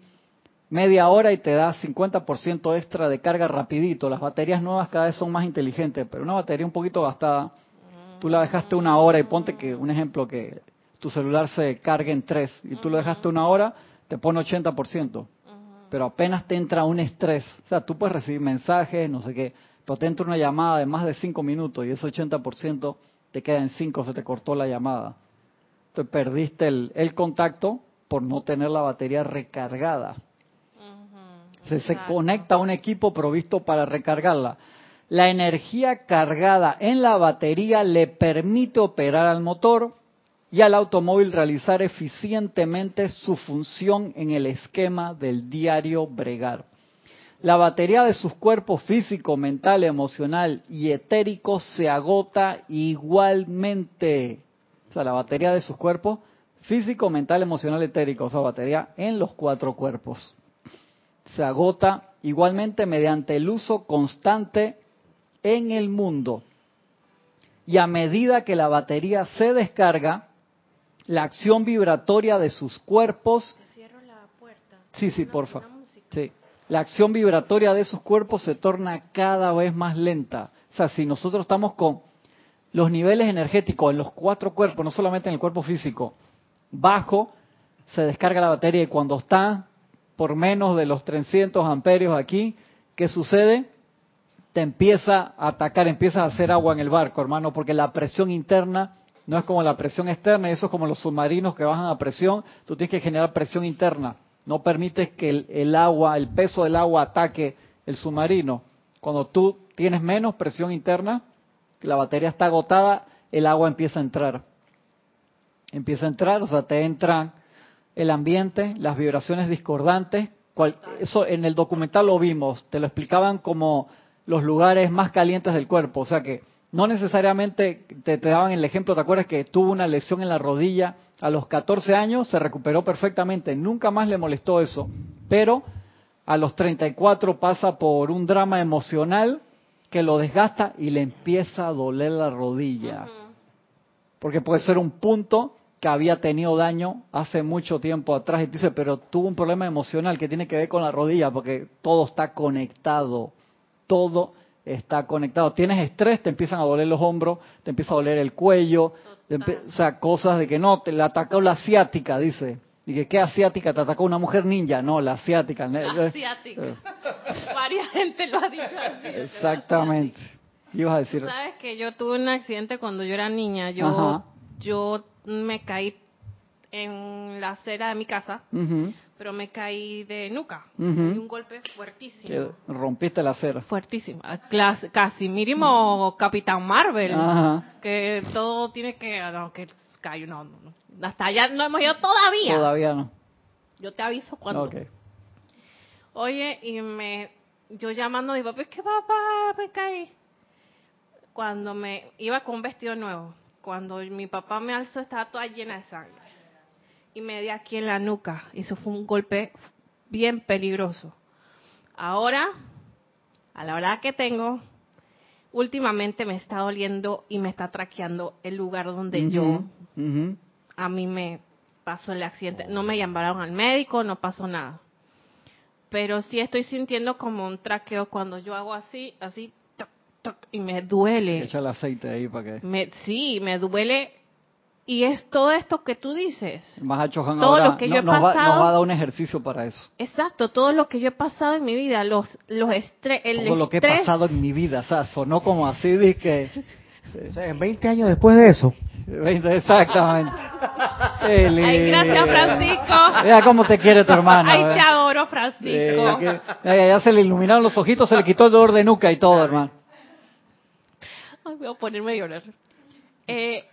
media hora y te da 50% extra de carga rapidito. Las baterías nuevas cada vez son más inteligentes, pero una batería un poquito gastada tú la dejaste una hora y ponte que, un ejemplo, que tu celular se cargue en tres y tú lo dejaste una hora, te pone 80%. Pero apenas te entra un estrés. O sea, tú puedes recibir mensajes, no sé qué, pero te entra una llamada de más de cinco minutos y ese 80% te queda en cinco, se te cortó la llamada. Entonces perdiste el, el contacto por no tener la batería recargada. Se, se conecta a un equipo provisto para recargarla. La energía cargada en la batería le permite operar al motor y al automóvil realizar eficientemente su función en el esquema del diario bregar. La batería de sus cuerpos físico, mental, emocional y etérico se agota igualmente. O sea, la batería de sus cuerpos físico, mental, emocional, etérico, o sea, batería en los cuatro cuerpos. Se agota igualmente mediante el uso constante en el mundo. Y a medida que la batería se descarga, la acción vibratoria de sus cuerpos. cierro la puerta. Sí, sí. Sí. La acción vibratoria de sus cuerpos se torna cada vez más lenta. O sea, si nosotros estamos con los niveles energéticos en los cuatro cuerpos, no solamente en el cuerpo físico, bajo, se descarga la batería y cuando está por menos de los 300 amperios aquí, ¿qué sucede? Te empieza a atacar, empieza a hacer agua en el barco, hermano, porque la presión interna no es como la presión externa, eso es como los submarinos que bajan a presión, tú tienes que generar presión interna, no permites que el, el agua, el peso del agua ataque el submarino. Cuando tú tienes menos presión interna, la batería está agotada, el agua empieza a entrar empieza a entrar, o sea, te entran el ambiente, las vibraciones discordantes. eso en el documental lo vimos, te lo explicaban como los lugares más calientes del cuerpo, o sea que no necesariamente te, te, daban el ejemplo, ¿te acuerdas que tuvo una lesión en la rodilla a los 14 años? Se recuperó perfectamente, nunca más le molestó eso, pero a los 34 pasa por un drama emocional que lo desgasta y le empieza a doler la rodilla. Porque puede ser un punto que había tenido daño hace mucho tiempo atrás y dice, pero tuvo un problema emocional que tiene que ver con la rodilla porque todo está conectado, todo está conectado. Tienes estrés, te empiezan a doler los hombros, te empieza a doler el cuello, o sea, cosas de que no, te la atacó la asiática, dice. Y que qué asiática, te atacó una mujer ninja, no, la asiática. La asiática. Eh. Varia gente lo ha dicho así. Exactamente. Ibas a decir. Sabes que yo tuve un accidente cuando yo era niña. Yo, yo me caí en la acera de mi casa, pero me caí de nuca. Y un golpe fuertísimo. rompiste la acera. Fuertísimo. casi mínimo Capitán Marvel. Que todo tiene que... No, que cayó, no, no, Hasta allá no hemos ido todavía. Todavía no. Yo te aviso cuando. Oye, y me... Yo llamando a mi papá, es que papá, me caí. Cuando me iba con un vestido nuevo cuando mi papá me alzó estaba toda llena de sangre. Y me di aquí en la nuca. Y eso fue un golpe bien peligroso. Ahora, a la hora que tengo, últimamente me está doliendo y me está traqueando el lugar donde yo, a mí me pasó el accidente. No me llamaron al médico, no pasó nada. Pero sí estoy sintiendo como un traqueo cuando yo hago así, así, y me duele. Echa el aceite ahí para que. Me, sí, me duele. Y es todo esto que tú dices. Más todo lo que yo he pasado, nos va a dar un ejercicio para eso. Exacto, todo lo que yo he pasado en mi vida, los los estrés, el todo lo que he pasado en mi vida, o sea, sonó como así de que en 20 años después de eso. 20, exactamente. Ay, gracias, Francisco. Mira cómo te quiere tu hermano. Ay, te adoro, Francisco. ya, se le iluminaron los ojitos, se le quitó el dolor de nuca y todo, hermano voy a ponerme a llorar. Eh,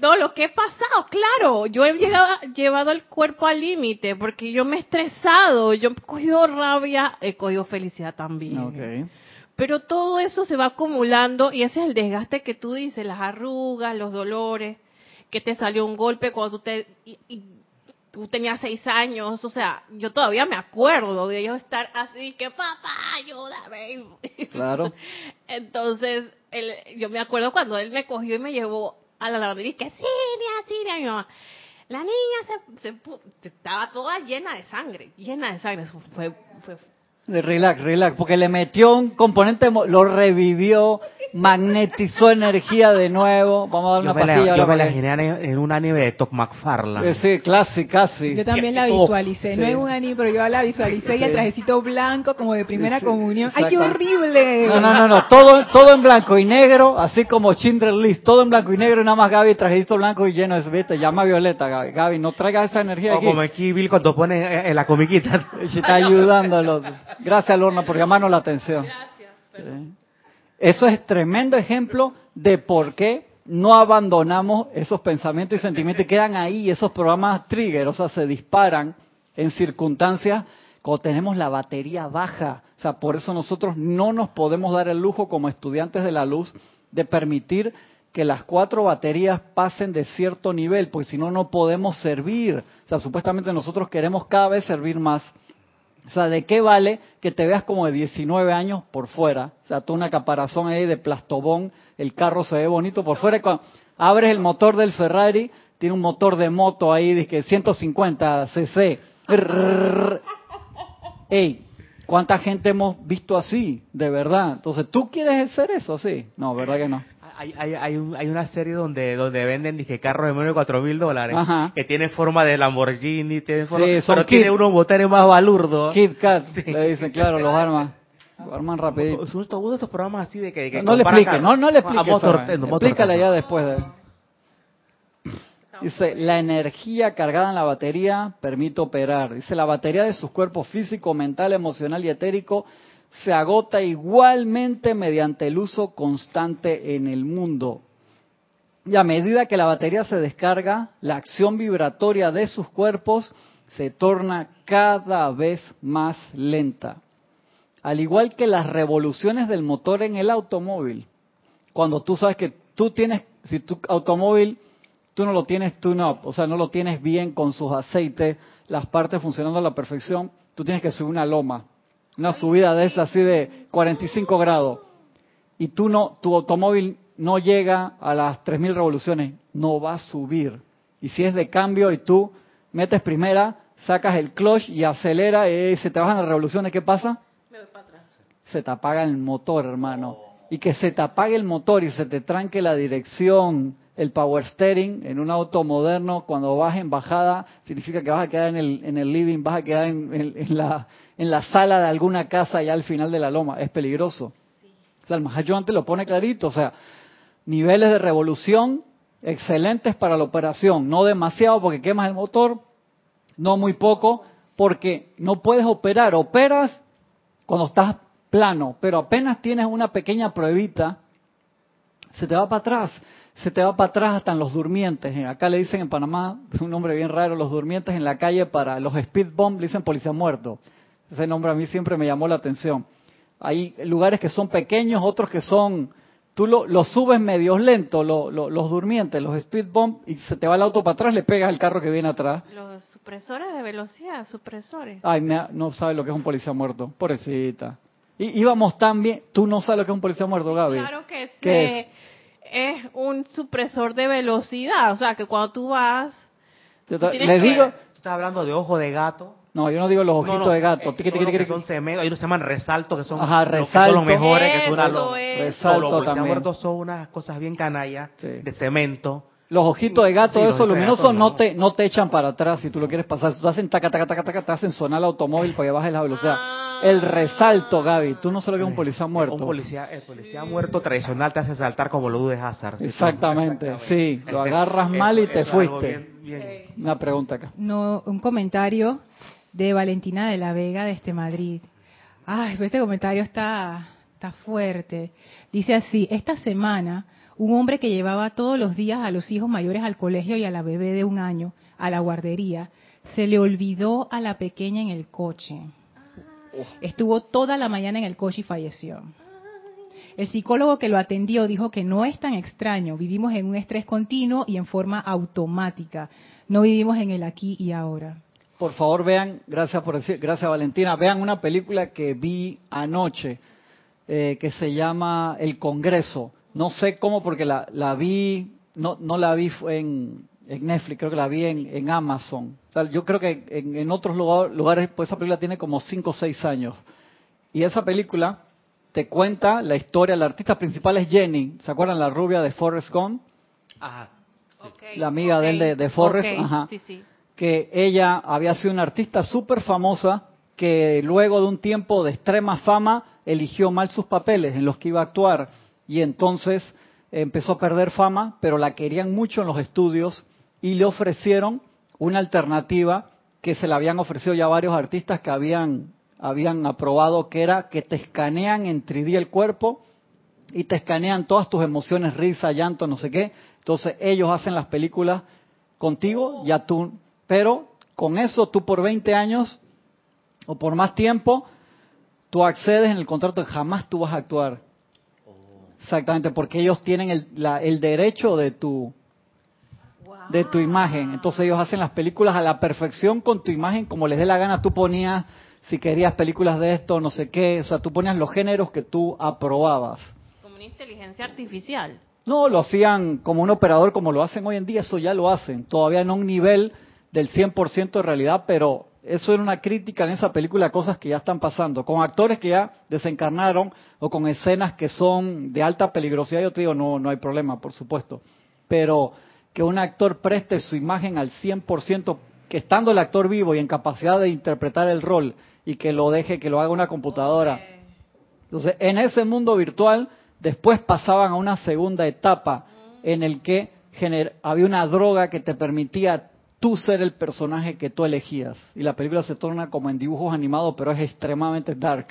no, lo que he pasado, claro, yo he llegado, llevado el cuerpo al límite porque yo me he estresado, yo he cogido rabia, he cogido felicidad también. Pero todo eso se va acumulando y ese es el desgaste que tú dices, las arrugas, los dolores, que te salió un golpe cuando tú te tú tenías seis años, o sea, yo todavía me acuerdo de ellos estar así, que papá, ayúdame. Claro. Entonces, él, yo me acuerdo cuando él me cogió y me llevó a la lavandería y que Siria, Siria, mi mamá. La niña se, se, estaba toda llena de sangre, llena de sangre. Fue, fue, Relax, relax, porque le metió un componente, lo revivió, magnetizó energía de nuevo. Vamos a dar una pastilla. yo me la imaginé en un anime de Top McFarlane. Eh, sí, casi, casi. Yo también la visualicé. No es un anime, pero yo la visualicé y el trajecito blanco como de primera comunión. ¡Ay, qué horrible! No, no, no, no. Todo, todo en blanco y negro, así como Schindler List. Todo en blanco y negro y nada más Gaby trajecito blanco y lleno de... Viste, llama Violeta, Gaby. Gaby, no traigas esa energía o aquí. como aquí Bill cuando pone en la comiquita. Se está ayudando. Gracias, Lorna, por llamarnos la atención. Gracias. Eso es tremendo ejemplo de por qué no abandonamos esos pensamientos y sentimientos que quedan ahí, esos programas trigger, o sea, se disparan en circunstancias cuando tenemos la batería baja. O sea, por eso nosotros no nos podemos dar el lujo como estudiantes de la luz de permitir que las cuatro baterías pasen de cierto nivel, porque si no, no podemos servir. O sea, supuestamente nosotros queremos cada vez servir más. O sea, ¿de qué vale que te veas como de 19 años por fuera? O sea, tú una caparazón ahí de plastobón, el carro se ve bonito por fuera. cuando abres el motor del Ferrari, tiene un motor de moto ahí, de 150 cc. Ey, ¿cuánta gente hemos visto así? De verdad. Entonces, ¿tú quieres ser eso así? No, ¿verdad que no? Hay, hay, hay, una serie donde donde venden dije carros de menos de cuatro mil dólares que tiene forma de Lamborghini tiene forma, pero tiene unos motores más balurdos. Kit Kat le dicen claro los armas arman rapidito. Uno de estos programas así de que, no, le explique no no le explique explícale ya después de Dice, la energía cargada en la batería permite operar. Dice, la batería de sus cuerpos físico, mental, emocional y etérico se agota igualmente mediante el uso constante en el mundo. Y a medida que la batería se descarga, la acción vibratoria de sus cuerpos se torna cada vez más lenta. Al igual que las revoluciones del motor en el automóvil. Cuando tú sabes que tú tienes, si tu automóvil tú no lo tienes tune-up, o sea, no lo tienes bien con sus aceites, las partes funcionando a la perfección, tú tienes que subir una loma, una subida de esa así de 45 grados, y tú no, tu automóvil no llega a las 3.000 revoluciones, no va a subir. Y si es de cambio y tú metes primera, sacas el clutch y acelera y se te bajan las revoluciones, ¿qué pasa? Me voy para atrás. Se te apaga el motor, hermano. Y que se te apague el motor y se te tranque la dirección, el power steering en un auto moderno, cuando vas en bajada, significa que vas a quedar en el, en el living, vas a quedar en, la, en la sala de alguna casa ya al final de la loma. Es peligroso. O sea, el Mahayo antes lo pone clarito. O sea, niveles de revolución excelentes para la operación. No demasiado porque quemas el motor, no muy poco porque no puedes operar. Operas cuando estás plano, pero apenas tienes una pequeña pruebita, se te va para atrás se te va para atrás hasta en los durmientes. Acá le dicen en Panamá, es un nombre bien raro, los durmientes en la calle para los speed bomb, le dicen policía muerto. Ese nombre a mí siempre me llamó la atención. Hay lugares que son pequeños, otros que son, tú lo, subes medio lento, los durmientes, los speed bomb, y se te va el auto para atrás, le pegas al carro que viene atrás. Los supresores de velocidad, supresores. Ay, no sabes lo que es un policía muerto, pobrecita. Y íbamos tan bien, tú no sabes lo que es un policía muerto, Gaby. Claro que sí es un supresor de velocidad. O sea, que cuando tú vas... Les digo... ¿Tú estás hablando de ojo de gato? No, yo no digo los ojitos de gato. Eh, que son ellos se llaman resalto, que son, los, mejores. que son los, resalto también. son unas cosas bien canallas de cemento. Los ojitos de gato, esos luminosos, no. te no te echan para atrás si tú lo quieres pasar. Si tú hacen taca, taca, taca, taca, te hacen sonar el automóvil para que bajes la velocidad. Ah. El resalto, Gaby. Tú no sabes lo que es un policía muerto. Un policía, el policía muerto tradicional te hace saltar como lo de Hazard. Exactamente, sí. Lo agarras mal y te fuiste. Una pregunta acá. No, un comentario de Valentina de la Vega desde este Madrid. Ay, este comentario está, está fuerte. Dice así, esta semana un hombre que llevaba todos los días a los hijos mayores al colegio y a la bebé de un año a la guardería, se le olvidó a la pequeña en el coche. Estuvo toda la mañana en el coche y falleció. El psicólogo que lo atendió dijo que no es tan extraño, vivimos en un estrés continuo y en forma automática, no vivimos en el aquí y ahora. Por favor vean, gracias por decir, gracias Valentina, vean una película que vi anoche eh, que se llama El Congreso. No sé cómo porque la, la vi, no, no la vi en, en Netflix, creo que la vi en, Amazon. yo creo que en, otros lugares, pues esa película tiene como 5 o 6 años. Y esa película te cuenta la historia, la artista principal es Jenny, ¿se acuerdan la rubia de Forrest Gump? Ajá. La amiga de él de, de Forrest, ajá. Sí, sí. Que ella había sido una artista súper famosa que luego de un tiempo de extrema fama eligió mal sus papeles en los que iba a actuar y entonces empezó a perder fama, pero la querían mucho en los estudios y le ofrecieron una alternativa que se le habían ofrecido ya varios artistas que habían, habían aprobado, que era que te escanean en 3D el cuerpo y te escanean todas tus emociones, risa, llanto, no sé qué. Entonces ellos hacen las películas contigo, ya tú, pero con eso tú por 20 años o por más tiempo, tú accedes en el contrato jamás tú vas a actuar. Exactamente, porque ellos tienen el, el derecho de tu de tu imagen. Entonces ellos hacen las películas a la perfección con tu imagen, como les dé la gana. Tú ponías, si querías películas de esto, no sé qué, o sea, tú ponías los géneros que tú aprobabas. Como una inteligencia artificial. No, lo hacían como un operador, como lo hacen hoy en día, eso ya lo hacen. Todavía no a un nivel del 100% de realidad, pero eso era una crítica en esa película, cosas que ya están pasando, con actores que ya desencarnaron o con escenas que son de alta peligrosidad, yo te digo, no, no hay problema, por supuesto. Pero que un actor preste su imagen al 100%, que estando el actor vivo y en capacidad de interpretar el rol y que lo deje, que lo haga una computadora. Entonces, en ese mundo virtual, después pasaban a una segunda etapa en el que había una droga que te permitía tú ser el personaje que tú elegías. Y la película se torna como en dibujos animados, pero es extremadamente dark,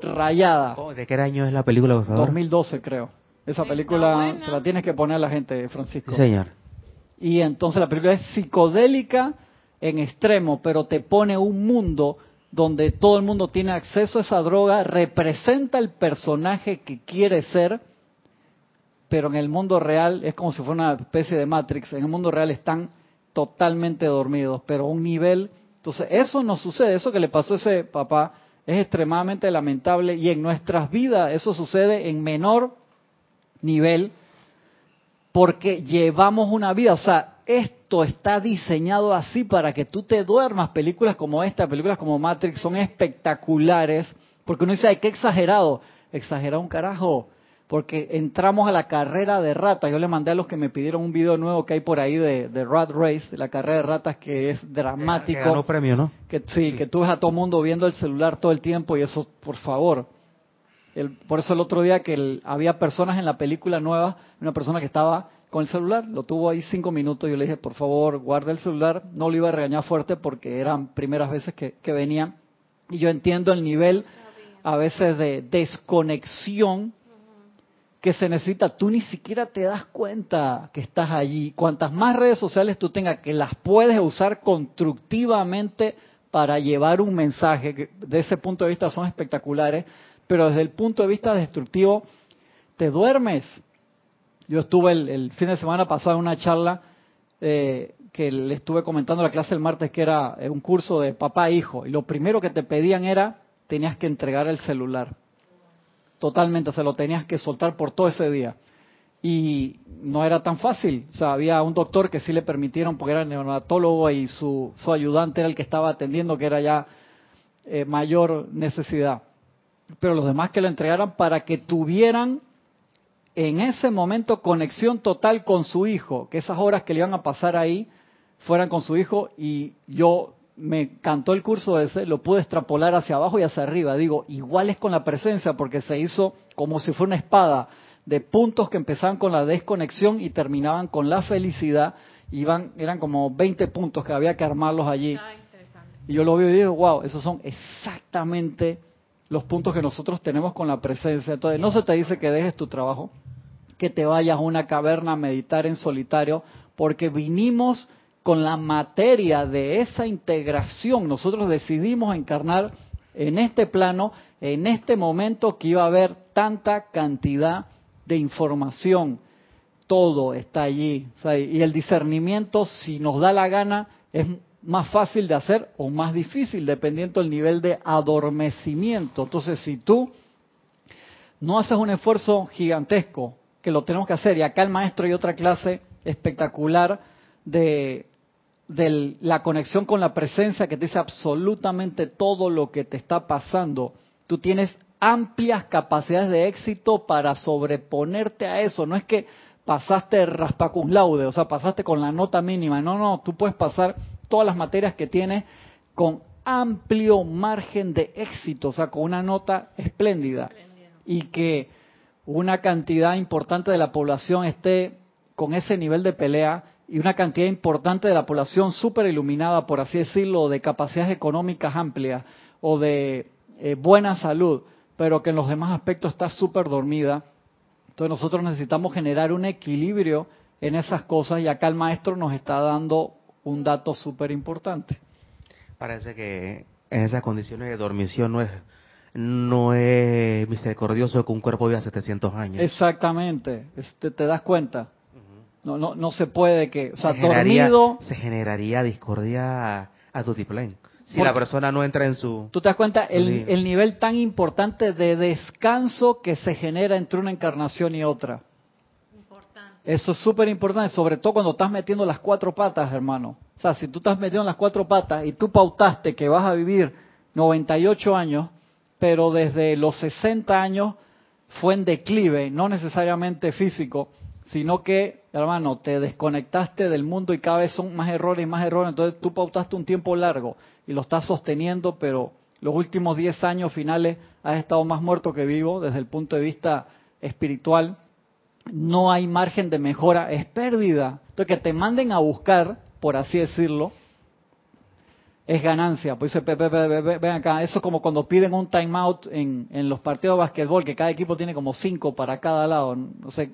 rayada. ¿De qué año es la película, por favor? 2012, creo. Esa película se la tienes que poner a la gente, Francisco. Sí, señor. Y entonces la película es psicodélica en extremo, pero te pone un mundo donde todo el mundo tiene acceso a esa droga, representa el personaje que quiere ser, pero en el mundo real es como si fuera una especie de Matrix. En el mundo real están totalmente dormidos, pero a un nivel... Entonces, eso no sucede, eso que le pasó a ese papá es extremadamente lamentable y en nuestras vidas eso sucede en menor nivel porque llevamos una vida, o sea, esto está diseñado así para que tú te duermas. Películas como esta, películas como Matrix son espectaculares, porque uno dice, ay, qué exagerado. Exagerado un carajo, porque entramos a la carrera de ratas. Yo le mandé a los que me pidieron un video nuevo que hay por ahí de, de Rat Race, la carrera de ratas que es dramático. Que ganó premio, ¿no? Que, sí, que tú ves a todo el mundo viendo el celular todo el tiempo y eso, por favor, por eso el otro día que había personas en la película nueva, una persona que estaba con el celular, lo tuvo ahí cinco minutos, yo le dije, por favor, guarda el celular, no lo iba a regañar fuerte porque eran primeras veces que, que venían, y yo entiendo el nivel a veces de desconexión que se necesita, tú ni siquiera te das cuenta que estás allí. Cuantas más redes sociales tú tengas que las puedes usar constructivamente para llevar un mensaje, que de ese punto de vista son espectaculares, pero desde el punto de vista destructivo, te duermes. Yo estuve el, fin de semana pasado en una charla eh, que le estuve comentando la clase el martes que era un curso de papá e hijo, y lo primero que te pedían era, tenías que entregar el celular. Totalmente, se lo tenías que soltar por todo ese día. Y no era tan fácil. O sea, había un doctor que sí le permitieron, porque era neonatólogo y su, su ayudante era el que estaba atendiendo, que era ya eh, mayor necesidad pero los demás que lo entregaran para que tuvieran en ese momento conexión total con su hijo, que esas horas que le iban a pasar ahí fueran con su hijo y yo me cantó el curso ese, lo pude extrapolar hacia abajo y hacia arriba. Digo, igual es con la presencia porque se hizo como si fuera una espada de puntos que empezaban con la desconexión y terminaban con la felicidad. Iban, eran como 20 puntos que había que armarlos allí. Ah, y yo lo veo y digo, wow, esos son exactamente los puntos que nosotros tenemos con la presencia. Entonces, no se te dice que dejes tu trabajo, que te vayas a una caverna a meditar en solitario, porque vinimos con la materia de esa integración. Nosotros decidimos encarnar en este plano, en este momento que iba a haber tanta cantidad de información. Todo está allí. y el discernimiento, si nos da la gana, es más fácil de hacer o más difícil, dependiendo del nivel de adormecimiento. Entonces, si tú no haces un esfuerzo gigantesco, que lo tenemos que hacer, y acá el maestro hay otra clase espectacular de, de la conexión con la presencia que te dice absolutamente todo lo que te está pasando. Tú tienes amplias capacidades de éxito para sobreponerte a eso. No es que pasaste raspacus laude, o sea, pasaste con la nota mínima. No, no, tú puedes pasar todas las materias que tiene con amplio margen de éxito, o sea, con una nota espléndida. Y que una cantidad importante de la población esté con ese nivel de pelea y una cantidad importante de la población súper iluminada, por así decirlo, de capacidades económicas amplias o de eh, buena salud, pero que en los demás aspectos está súper dormida. Entonces nosotros necesitamos generar un equilibrio en esas cosas y acá el maestro nos está dando un dato súper importante. Parece que en esas condiciones de dormición no es no es misericordioso que un cuerpo viva 700 años. Exactamente, este, te das cuenta. No, no, no se puede que, o sea, se generaría, Se generaría discordia a, tu tiplén. Si la persona no entra en su... Tú te das cuenta el, el nivel tan importante de descanso que se genera entre una encarnación y otra. Eso es súper importante, sobre todo cuando estás metiendo las cuatro patas, hermano. O sea, si tú estás metiendo las cuatro patas y tú pautaste que vas a vivir 98 años, pero desde los 60 años fue en declive, no necesariamente físico, sino que, hermano, te desconectaste del mundo y cada vez son más errores y más errores, entonces tú pautaste un tiempo largo y lo estás sosteniendo, pero los últimos 10 años finales has estado más muerto que vivo desde el punto de vista espiritual. No hay margen de mejora, es pérdida. Entonces que te manden a buscar, por así decirlo, es ganancia. Pues dice, ven acá, eso es como cuando piden un timeout en, en los partidos de básquetbol, que cada equipo tiene como cinco para cada lado. No sé,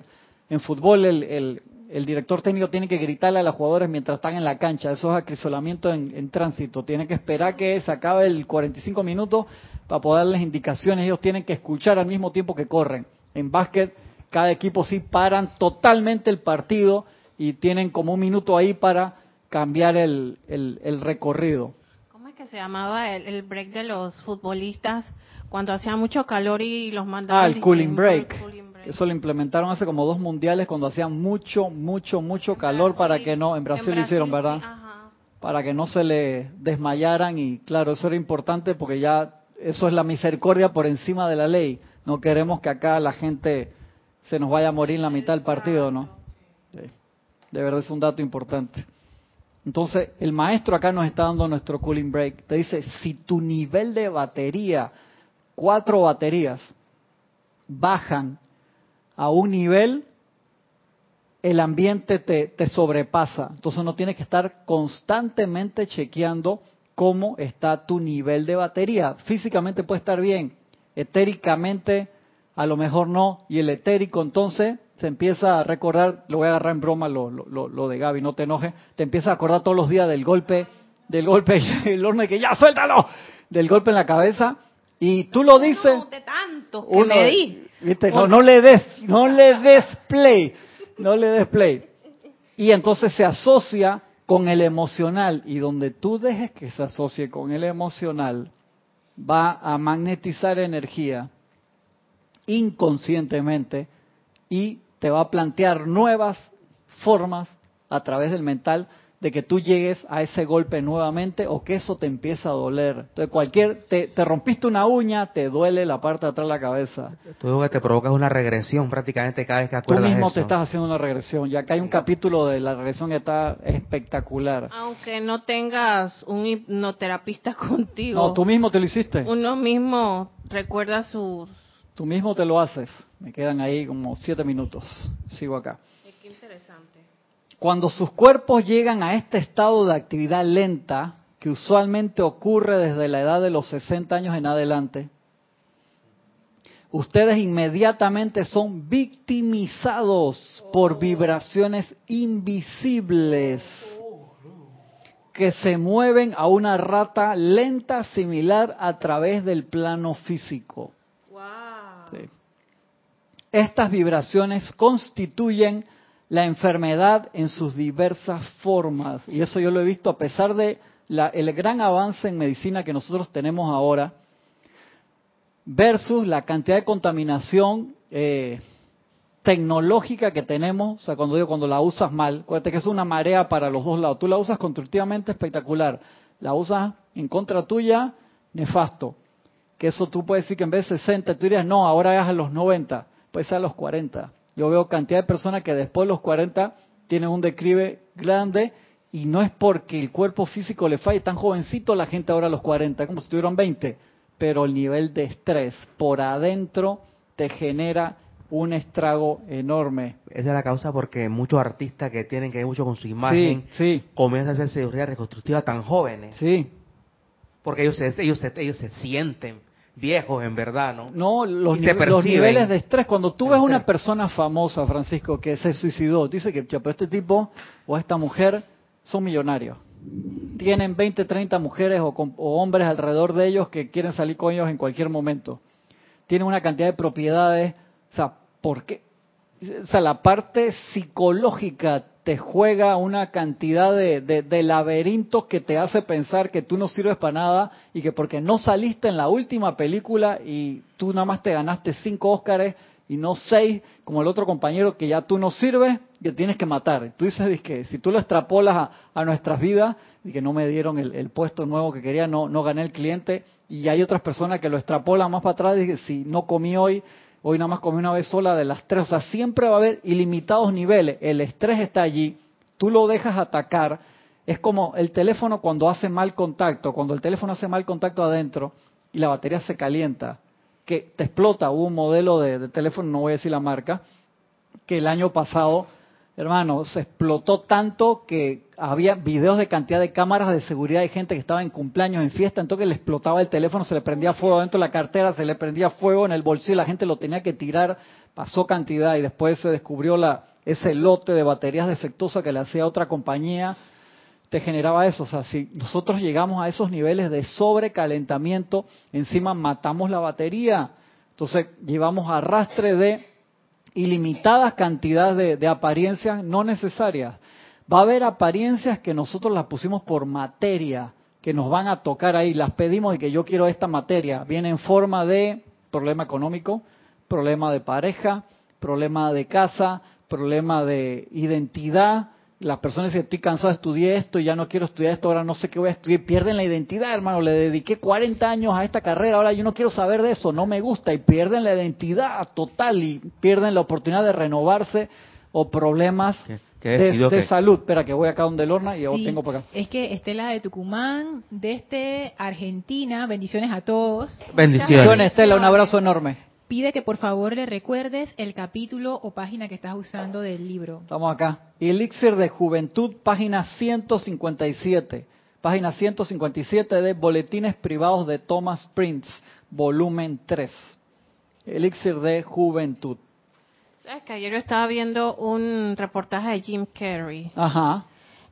en fútbol el, el, director técnico tiene que gritarle a los jugadores mientras están en la cancha. Eso es acrisolamiento en, en tránsito. Tiene que esperar que se acabe el 45 minutos para poder darles indicaciones. Ellos tienen que escuchar al mismo tiempo que corren. En básquet, cada equipo sí paran totalmente el partido y tienen como un minuto ahí para cambiar el, el, recorrido. ¿Cómo es que se llamaba el, break de los futbolistas cuando hacía mucho calor y los mandaban? Ah, el cooling break. Eso lo implementaron hace como dos mundiales cuando hacía mucho, mucho, mucho calor para que no, en Brasil, lo hicieron, ¿verdad? Para que no se le desmayaran y claro, eso era importante porque ya eso es la misericordia por encima de la ley. No queremos que acá la gente se nos vaya a morir en la mitad del partido, ¿no? De verdad es un dato importante. Entonces, el maestro acá nos está dando nuestro cooling break. Te dice, si tu nivel de batería, cuatro baterías, bajan a un nivel, el ambiente te, te sobrepasa. Entonces no tienes que estar constantemente chequeando cómo está tu nivel de batería. Físicamente puede estar bien, etéricamente a lo mejor no, y el etérico entonces se empieza a recordar, lo voy a agarrar en broma lo, lo, lo de Gaby, no te enojes, te empieza a acordar todos los días del golpe, del golpe, el horno de que ya suéltalo, del golpe en la cabeza, y tú lo dices. No, de tanto que me di. No, no le des, no le des play, no le des play. Y entonces se asocia con el emocional y donde tú dejes que se asocie con el emocional, va a magnetizar energía inconscientemente y te va a plantear nuevas formas a través del mental de que tú llegues a ese golpe nuevamente o que eso te empieza a doler. Entonces, cualquier, te, rompiste una uña, te duele la parte de atrás de la cabeza. Tú que te provocas una regresión prácticamente cada vez que acuerdas Tú mismo te estás haciendo una regresión. Ya que hay un capítulo de la regresión que está espectacular. Aunque no tengas un hipnoterapista contigo. No, tú mismo te lo hiciste. Uno mismo recuerda sus... Tú mismo te lo haces. Me quedan ahí como siete minutos. Sigo acá. Qué interesante. Cuando sus cuerpos llegan a este estado de actividad lenta, que usualmente ocurre desde la edad de los 60 años en adelante, ustedes inmediatamente son victimizados por vibraciones invisibles que se mueven a una rata lenta similar a través del plano físico. Estas vibraciones constituyen la enfermedad en sus diversas formas. Y eso yo lo he visto a pesar de gran avance en medicina que nosotros tenemos ahora, versus la cantidad de contaminación eh, tecnológica que tenemos, o sea, cuando digo cuando la usas mal, acuérdate que es una marea para los dos lados. Tú la usas constructivamente espectacular, la usas en contra tuya, nefasto. Que eso tú puedes decir que en vez de 60, tú dirías, no, ahora es a los 90, puede ser a los 40. Yo veo cantidad de personas que después de los 40 tienen un declive grande y no es porque el cuerpo físico le falle, tan jovencito la gente ahora a los 40, como si tuvieran 20, pero el nivel de estrés por adentro te genera un estrago enorme. Esa es la causa porque muchos artistas que tienen que ver mucho con su imagen comienzan a hacer cirugía reconstructiva tan jóvenes. Sí. Porque ellos ellos ellos se sienten viejos en verdad, ¿no? No, los, niveles de estrés. Cuando tú ves una persona famosa, Francisco, que se suicidó, dice que pero este tipo o esta mujer son millonarios. tienen 20, 30 mujeres o, o, hombres alrededor de ellos que quieren salir con ellos en cualquier momento. Tienen una cantidad de propiedades. O sea, ¿por qué? O sea, la parte psicológica te juega una cantidad de, de, laberintos que te hace pensar que tú no sirves para nada y que porque no saliste en la última película y tú nada más te ganaste cinco Óscares y no seis, como el otro compañero, que ya tú no sirves, que tienes que matar. Tú dices que si tú lo extrapolas a, nuestras vidas, y que no me dieron el, puesto nuevo que quería, no, no gané el cliente, y hay otras personas que lo extrapolan más para atrás, y que si no comí hoy, hoy nada más comí una vez sola de las tres, o sea, siempre va a haber ilimitados niveles, el estrés está allí, tú lo dejas atacar, es como el teléfono cuando hace mal contacto, cuando el teléfono hace mal contacto adentro y la batería se calienta, que te explota. Hubo un modelo de, teléfono, no voy a decir la marca, que el año pasado, hermano, se explotó tanto que había videos de cantidad de cámaras de seguridad de gente que estaba en cumpleaños, en fiesta, entonces le explotaba el teléfono, se le prendía fuego dentro de la cartera, se le prendía fuego en el bolsillo, la gente lo tenía que tirar, pasó cantidad y después se descubrió la, ese lote de baterías defectuosas que le hacía otra compañía te generaba eso. O sea, si nosotros llegamos a esos niveles de sobrecalentamiento, encima matamos la batería. Entonces llevamos arrastre de ilimitadas cantidades de, apariencias no necesarias. Va a haber apariencias que nosotros las pusimos por materia, que nos van a tocar ahí, las pedimos y que yo quiero esta materia. Viene en forma de problema económico, problema de pareja, problema de casa, problema de identidad, las personas dicen, estoy cansado de estudiar esto y ya no quiero estudiar esto, ahora no sé qué voy a estudiar, pierden la identidad, hermano, le dediqué 40 años a esta carrera, ahora yo no quiero saber de eso, no me gusta, y pierden la identidad total y pierden la oportunidad de renovarse o problemas de, salud. Espera, que voy acá donde Lorna y sí, tengo por acá. Es que Estela de Tucumán, desde Argentina, bendiciones a todos. Bendiciones, Estela, un abrazo enorme pide que por favor le recuerdes el capítulo o página que estás usando del libro. Estamos acá. Elixir de Juventud, página 157. Página 157 de Boletines Privados de Thomas Prince, volumen 3. Elixir de Juventud. ¿Sabes que ayer yo estaba viendo un reportaje de Jim Carrey? Ajá.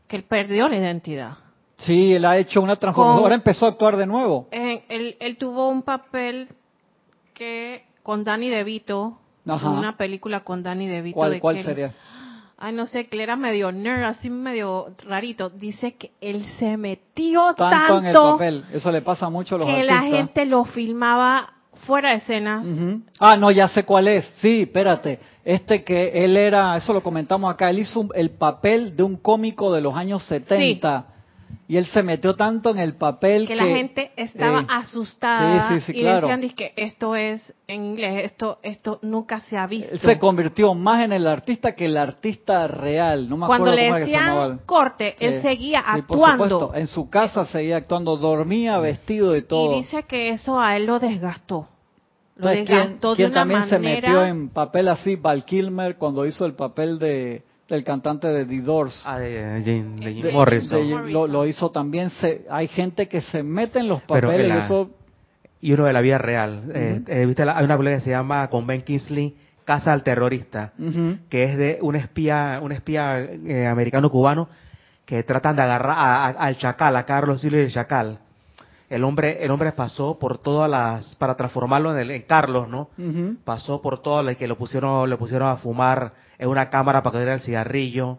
Que él perdió la identidad. Sí, él ha hecho una transformación. Ahora empezó a actuar de nuevo. él, él tuvo un papel que con Danny DeVito, una película con Danny DeVito. ¿Cuál, cuál sería? Ay, no sé, que era medio nerd, así medio rarito. Dice que él se metió tanto, en el papel. Eso le pasa mucho a los que la gente lo filmaba fuera de escena. Ah, no, ya sé cuál es. Sí, espérate. Este que él era, eso lo comentamos acá, él hizo el papel de un cómico de los años 70. Y él se metió tanto en el papel que, la gente estaba eh, asustada y decían que esto es en inglés, esto esto nunca se ha visto. Él se convirtió más en el artista que el artista real. No me Cuando le decían corte, él seguía actuando. En su casa seguía actuando, dormía vestido y todo. Y dice que eso a él lo desgastó. Lo desgastó ¿quién, también se metió en papel así? Val Kilmer cuando hizo el papel de el cantante de The Doors. Ah, de, Jim Morrison. lo, hizo también. Se, hay gente que se mete en los papeles. y uno de la vida real. Eh, eh, ¿viste hay una película que se llama con Ben Kingsley, Casa al Terrorista, que es de un espía, un espía eh, americano-cubano que tratan de agarrar al Chacal, a Carlos Silvio el Chacal. El hombre, el hombre pasó por todas las, para transformarlo en, el, en Carlos, ¿no? Pasó por todo, que lo pusieron, le pusieron a fumar en una cámara para que diera el cigarrillo,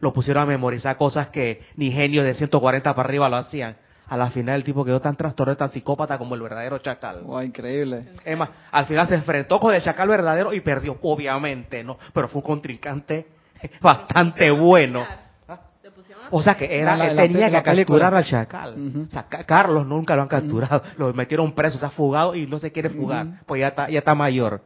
lo pusieron a memorizar cosas que ni genios de 140 para arriba lo hacían. A la final el tipo quedó tan trastornado, tan psicópata como el verdadero chacal. Wow, increíble. Es más, al final se enfrentó con el chacal verdadero y perdió, obviamente, ¿no? Pero fue un contrincante bastante bueno. O sea que era, él tenía que capturar al chacal. O sea, Carlos nunca lo han capturado, lo metieron preso, se ha fugado y no se quiere fugar, pues ya está, ya está mayor.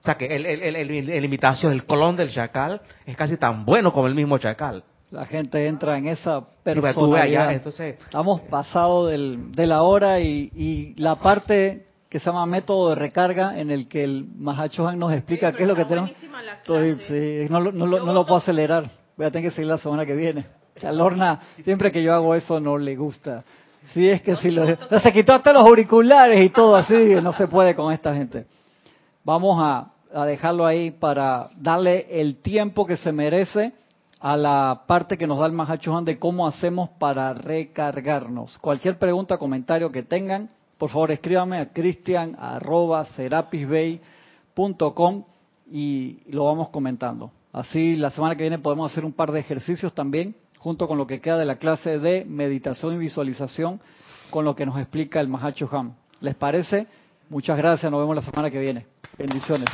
O sea que el, el, el, imitación, el clon del chacal es casi tan bueno como el mismo chacal. La gente entra en esa personalidad. entonces, Estamos pasados de la hora y, y, la parte que se llama método de recarga en el que el Mahacho nos explica qué es lo que tenemos. sí, no, no, no, lo puedo acelerar. Voy a tener que seguir la semana que viene. A Lorna, siempre que yo hago eso no le gusta. Sí, es que si lo, se quitó hasta los auriculares y todo así, no se puede con esta gente. Vamos a, dejarlo ahí para darle el tiempo que se merece a la parte que nos da el Mahacho de cómo hacemos para recargarnos. Cualquier pregunta, comentario que tengan, por favor escríbame a cristian.serapisbay.com y lo vamos comentando. Así la semana que viene podemos hacer un par de ejercicios también, junto con lo que queda de la clase de meditación y visualización, con lo que nos explica el Mahacho ¿Les parece? Muchas gracias, nos vemos la semana que viene. Bendiciones.